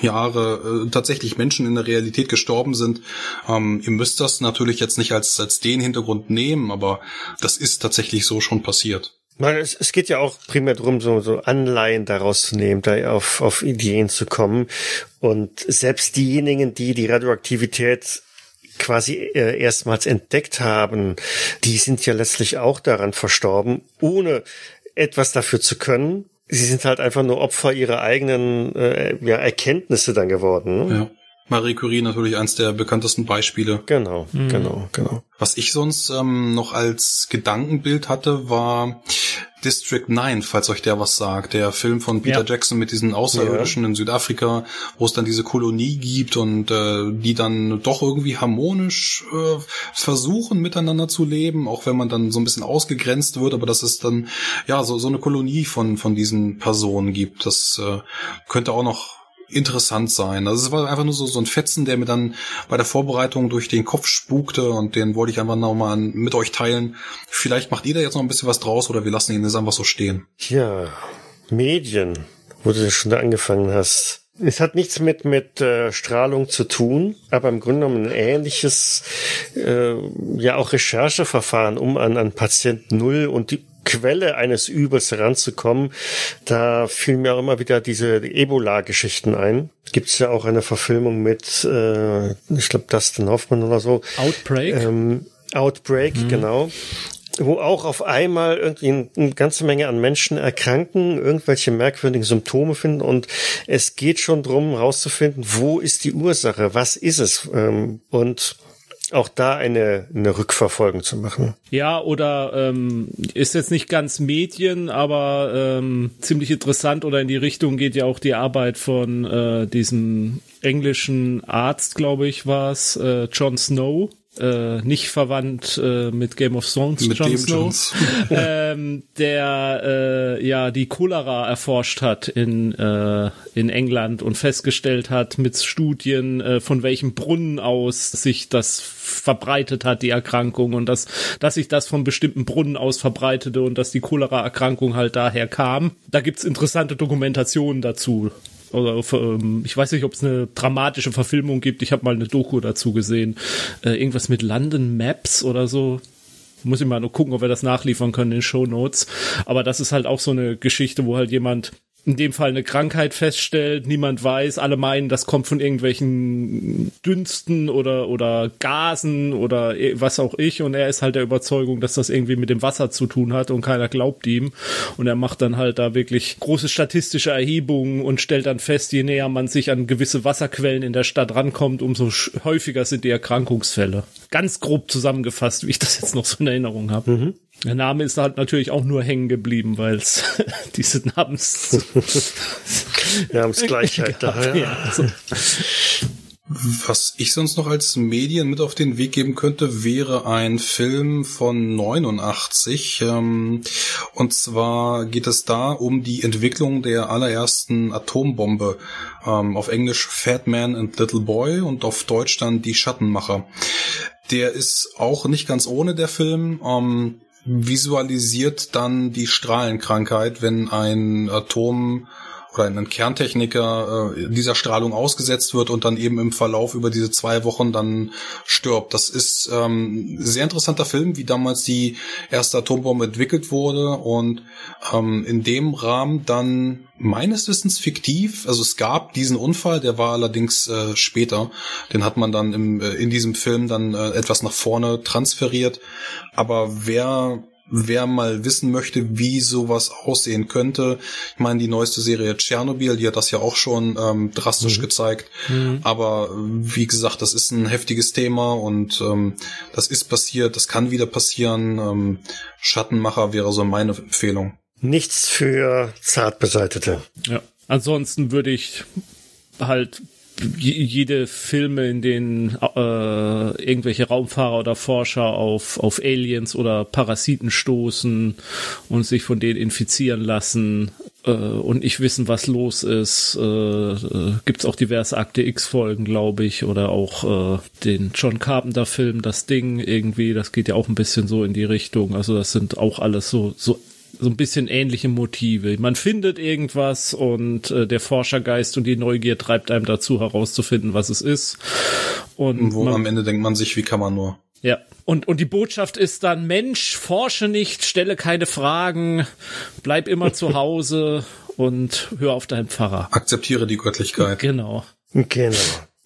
Jahre tatsächlich Menschen in der Realität gestorben sind. Ähm, ihr müsst das natürlich jetzt nicht als, als den Hintergrund nehmen, aber das ist tatsächlich so schon passiert. Es, es geht ja auch primär darum, so, so Anleihen daraus zu nehmen, da auf, auf Ideen zu kommen. Und selbst diejenigen, die die Radioaktivität quasi äh, erstmals entdeckt haben, die sind ja letztlich auch daran verstorben, ohne etwas dafür zu können. Sie sind halt einfach nur Opfer ihrer eigenen äh, ja, Erkenntnisse dann geworden. Ne? Ja. Marie Curie natürlich eins der bekanntesten Beispiele. Genau, mhm. genau, genau. Was ich sonst ähm, noch als Gedankenbild hatte, war District 9, falls euch der was sagt. Der Film von Peter ja. Jackson mit diesen Außerirdischen ja. in Südafrika, wo es dann diese Kolonie gibt und äh, die dann doch irgendwie harmonisch äh, versuchen, miteinander zu leben, auch wenn man dann so ein bisschen ausgegrenzt wird, aber dass es dann ja so, so eine Kolonie von, von diesen Personen gibt. Das äh, könnte auch noch interessant sein. Also es war einfach nur so, so ein Fetzen, der mir dann bei der Vorbereitung durch den Kopf spukte und den wollte ich einfach nochmal mit euch teilen. Vielleicht macht ihr da jetzt noch ein bisschen was draus oder wir lassen ihn jetzt einfach so stehen. Ja, Medien, wo du schon da angefangen hast. Es hat nichts mit mit äh, Strahlung zu tun, aber im Grunde genommen ein ähnliches, äh, ja auch Rechercheverfahren, um an, an Patient Null und die Quelle eines Übels heranzukommen. Da fielen mir auch immer wieder diese Ebola-Geschichten ein. Gibt es ja auch eine Verfilmung mit, äh, ich glaube, Dustin Hoffman oder so. Outbreak. Ähm, Outbreak, mhm. genau wo auch auf einmal irgendwie eine ganze Menge an Menschen erkranken, irgendwelche merkwürdigen Symptome finden und es geht schon drum, rauszufinden, wo ist die Ursache, was ist es ähm, und auch da eine, eine Rückverfolgung zu machen. Ja, oder ähm, ist jetzt nicht ganz Medien, aber ähm, ziemlich interessant oder in die Richtung geht ja auch die Arbeit von äh, diesem englischen Arzt, glaube ich, war es, äh, John Snow äh, nicht verwandt äh, mit Game of Thrones, mit Jon Snow, ähm, der äh, ja die Cholera erforscht hat in äh, in England und festgestellt hat mit Studien äh, von welchem Brunnen aus sich das verbreitet hat die Erkrankung und dass dass sich das von bestimmten Brunnen aus verbreitete und dass die Cholera-Erkrankung halt daher kam. Da gibt's interessante Dokumentationen dazu oder ähm, ich weiß nicht, ob es eine dramatische Verfilmung gibt. Ich habe mal eine Doku dazu gesehen. Äh, irgendwas mit London Maps oder so. Muss ich mal nur gucken, ob wir das nachliefern können in Show Notes. Aber das ist halt auch so eine Geschichte, wo halt jemand in dem Fall eine Krankheit feststellt, niemand weiß, alle meinen, das kommt von irgendwelchen Dünsten oder, oder Gasen oder was auch ich und er ist halt der Überzeugung, dass das irgendwie mit dem Wasser zu tun hat und keiner glaubt ihm und er macht dann halt da wirklich große statistische Erhebungen und stellt dann fest, je näher man sich an gewisse Wasserquellen in der Stadt rankommt, umso häufiger sind die Erkrankungsfälle. Ganz grob zusammengefasst, wie ich das jetzt noch so in Erinnerung habe. Mhm. Der Name ist halt natürlich auch nur hängen geblieben, weil es diese Namens Namensgleichheit da. Ja. Also. Was ich sonst noch als Medien mit auf den Weg geben könnte, wäre ein Film von 89. Ähm, und zwar geht es da um die Entwicklung der allerersten Atombombe. Ähm, auf Englisch Fat Man and Little Boy und auf Deutsch dann Die Schattenmacher. Der ist auch nicht ganz ohne der Film. Ähm, visualisiert dann die Strahlenkrankheit, wenn ein Atom oder ein Kerntechniker äh, dieser Strahlung ausgesetzt wird und dann eben im Verlauf über diese zwei Wochen dann stirbt. Das ist ähm, sehr interessanter Film, wie damals die erste Atombombe entwickelt wurde und ähm, in dem Rahmen dann meines Wissens fiktiv. Also es gab diesen Unfall, der war allerdings äh, später. Den hat man dann im, äh, in diesem Film dann äh, etwas nach vorne transferiert. Aber wer wer mal wissen möchte, wie sowas aussehen könnte. Ich meine, die neueste Serie Tschernobyl, die hat das ja auch schon ähm, drastisch mhm. gezeigt. Mhm. Aber wie gesagt, das ist ein heftiges Thema und ähm, das ist passiert, das kann wieder passieren. Ähm, Schattenmacher wäre so meine Empfehlung. Nichts für Zartbeseitete. Ja. Ansonsten würde ich halt jede Filme, in denen äh, irgendwelche Raumfahrer oder Forscher auf, auf Aliens oder Parasiten stoßen und sich von denen infizieren lassen äh, und nicht wissen, was los ist, äh, äh, gibt auch diverse Akte X-Folgen, glaube ich, oder auch äh, den John Carpenter-Film, das Ding irgendwie, das geht ja auch ein bisschen so in die Richtung. Also das sind auch alles so, so so ein bisschen ähnliche Motive. Man findet irgendwas und äh, der Forschergeist und die Neugier treibt einem dazu herauszufinden, was es ist. Und wo man, am Ende denkt man sich, wie kann man nur? Ja. Und, und die Botschaft ist dann, Mensch, forsche nicht, stelle keine Fragen, bleib immer zu Hause und hör auf deinen Pfarrer. Akzeptiere die Göttlichkeit. Genau. Genau.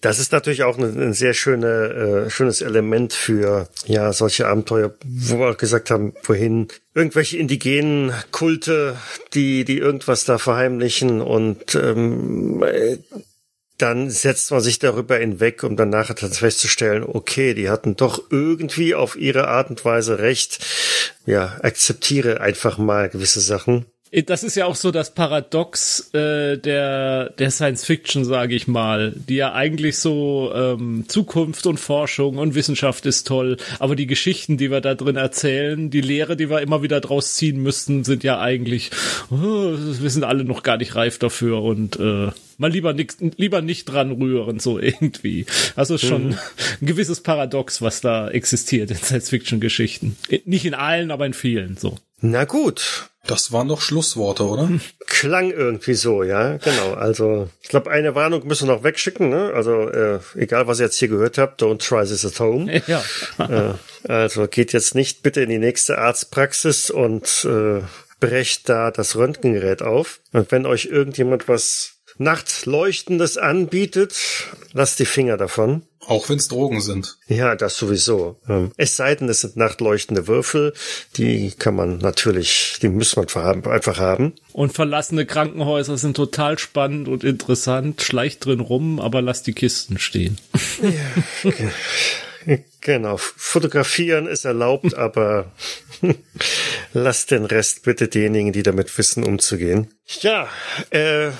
Das ist natürlich auch ein, ein sehr schöne, äh, schönes Element für ja solche Abenteuer, wo wir auch gesagt haben, wohin irgendwelche indigenen Kulte, die die irgendwas da verheimlichen und ähm, äh, dann setzt man sich darüber hinweg, um dann nachher festzustellen, okay, die hatten doch irgendwie auf ihre Art und Weise recht. Ja, akzeptiere einfach mal gewisse Sachen. Das ist ja auch so das Paradox äh, der, der Science Fiction, sage ich mal, die ja eigentlich so ähm, Zukunft und Forschung und Wissenschaft ist toll, aber die Geschichten, die wir da drin erzählen, die Lehre, die wir immer wieder draus ziehen müssten, sind ja eigentlich, oh, wir sind alle noch gar nicht reif dafür und äh, mal lieber nicht, lieber nicht dran rühren, so irgendwie. Also schon mhm. ein gewisses Paradox, was da existiert in Science-Fiction-Geschichten. Nicht in allen, aber in vielen, so. Na gut. Das waren doch Schlussworte, oder? Klang irgendwie so, ja, genau. Also ich glaube, eine Warnung müssen wir noch wegschicken. Ne? Also äh, egal, was ihr jetzt hier gehört habt, don't try this at home. Ja. äh, also geht jetzt nicht bitte in die nächste Arztpraxis und äh, brecht da das Röntgengerät auf. Und wenn euch irgendjemand was Nachtleuchtendes anbietet, lasst die Finger davon. Auch wenn es Drogen sind. Ja, das sowieso. Ähm, es sei denn, es sind nachtleuchtende Würfel. Die kann man natürlich, die muss man einfach haben. Und verlassene Krankenhäuser sind total spannend und interessant. Schleicht drin rum, aber lasst die Kisten stehen. Ja, okay. genau. Fotografieren ist erlaubt, aber Lass den Rest bitte diejenigen, die damit wissen, umzugehen. Ja, äh,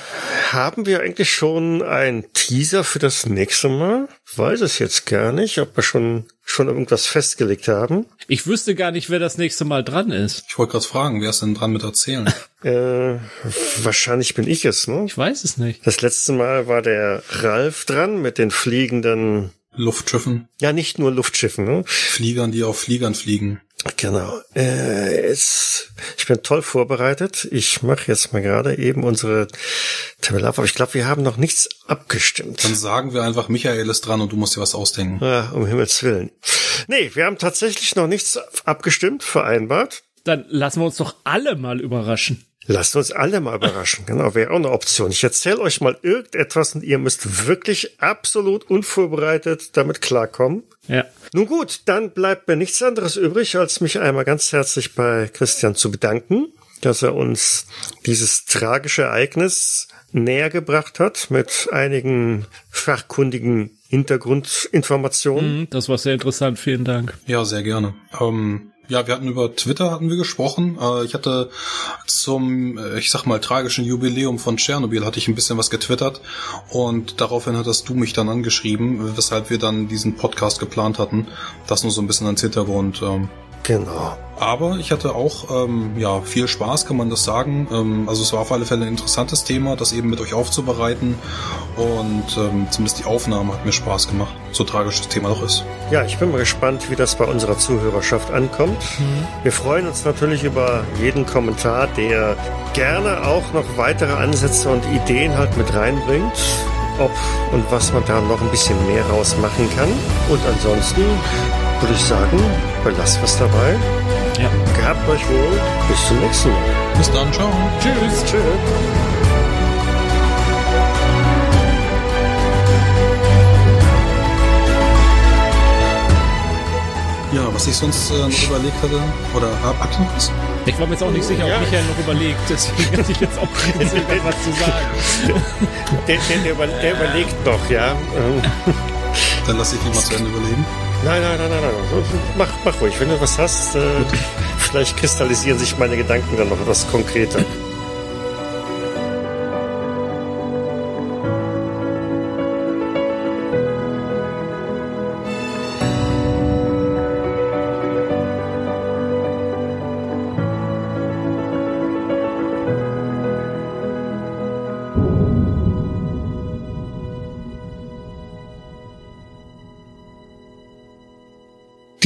haben wir eigentlich schon einen Teaser für das nächste Mal? Weiß es jetzt gar nicht, ob wir schon schon irgendwas festgelegt haben. Ich wüsste gar nicht, wer das nächste Mal dran ist. Ich wollte gerade fragen, wer ist denn dran mit erzählen? äh, wahrscheinlich bin ich es, ne? Ich weiß es nicht. Das letzte Mal war der Ralf dran mit den fliegenden Luftschiffen. Ja, nicht nur Luftschiffen, ne? Fliegern, die auf Fliegern fliegen. Genau. Äh, es, ich bin toll vorbereitet. Ich mache jetzt mal gerade eben unsere Tabelle ab, aber ich glaube, wir haben noch nichts abgestimmt. Dann sagen wir einfach, Michael ist dran und du musst dir was ausdenken. Ja, um Himmels Willen. Nee, wir haben tatsächlich noch nichts abgestimmt, vereinbart. Dann lassen wir uns doch alle mal überraschen. Lasst uns alle mal überraschen. Genau, wäre auch eine Option. Ich erzähle euch mal irgendetwas und ihr müsst wirklich absolut unvorbereitet damit klarkommen. Ja. Nun gut, dann bleibt mir nichts anderes übrig, als mich einmal ganz herzlich bei Christian zu bedanken, dass er uns dieses tragische Ereignis näher gebracht hat mit einigen fachkundigen Hintergrundinformationen. Mhm, das war sehr interessant, vielen Dank. Ja, sehr gerne. Ähm Ja, wir hatten über Twitter hatten wir gesprochen. Äh, ich hatte zum, äh, ich sag mal, tragischen Jubiläum von Tschernobyl hatte ich ein bisschen was getwittert und daraufhin hattest du mich dann angeschrieben, weshalb wir dann diesen Podcast geplant hatten. Das nur so ein bisschen als Hintergrund. Genau. Aber ich hatte auch ähm, ja viel Spaß, kann man das sagen. Ähm, also es war auf alle Fälle ein interessantes Thema, das eben mit euch aufzubereiten. Und ähm, zumindest die Aufnahme hat mir Spaß gemacht, so tragisch das Thema doch ist. Ja, ich bin mal gespannt, wie das bei unserer Zuhörerschaft ankommt. Wir freuen uns natürlich über jeden Kommentar, der gerne auch noch weitere Ansätze und Ideen halt mit reinbringt. Ob und was man da noch ein bisschen mehr rausmachen kann. Und ansonsten würde ich sagen, belasst was dabei. Ja. Gehabt euch wohl. Bis zum nächsten Mal. Bis dann, ciao. Tschüss. Tschüss. Ja, was ich sonst äh, noch überlegt hatte, oder hab, habt ihr noch was? Ich war mir jetzt auch nicht sicher, Ja. ob Michael noch überlegt, deswegen hatte ich jetzt auch gezögert, was zu sagen. Der, der, der, über, der überlegt noch, ja. Dann lasse ich die mal zu Ende überlegen. Nein, nein, nein, nein, nein. Mach, mach ruhig. Wenn du was hast, äh, vielleicht kristallisieren sich meine Gedanken dann noch etwas konkreter.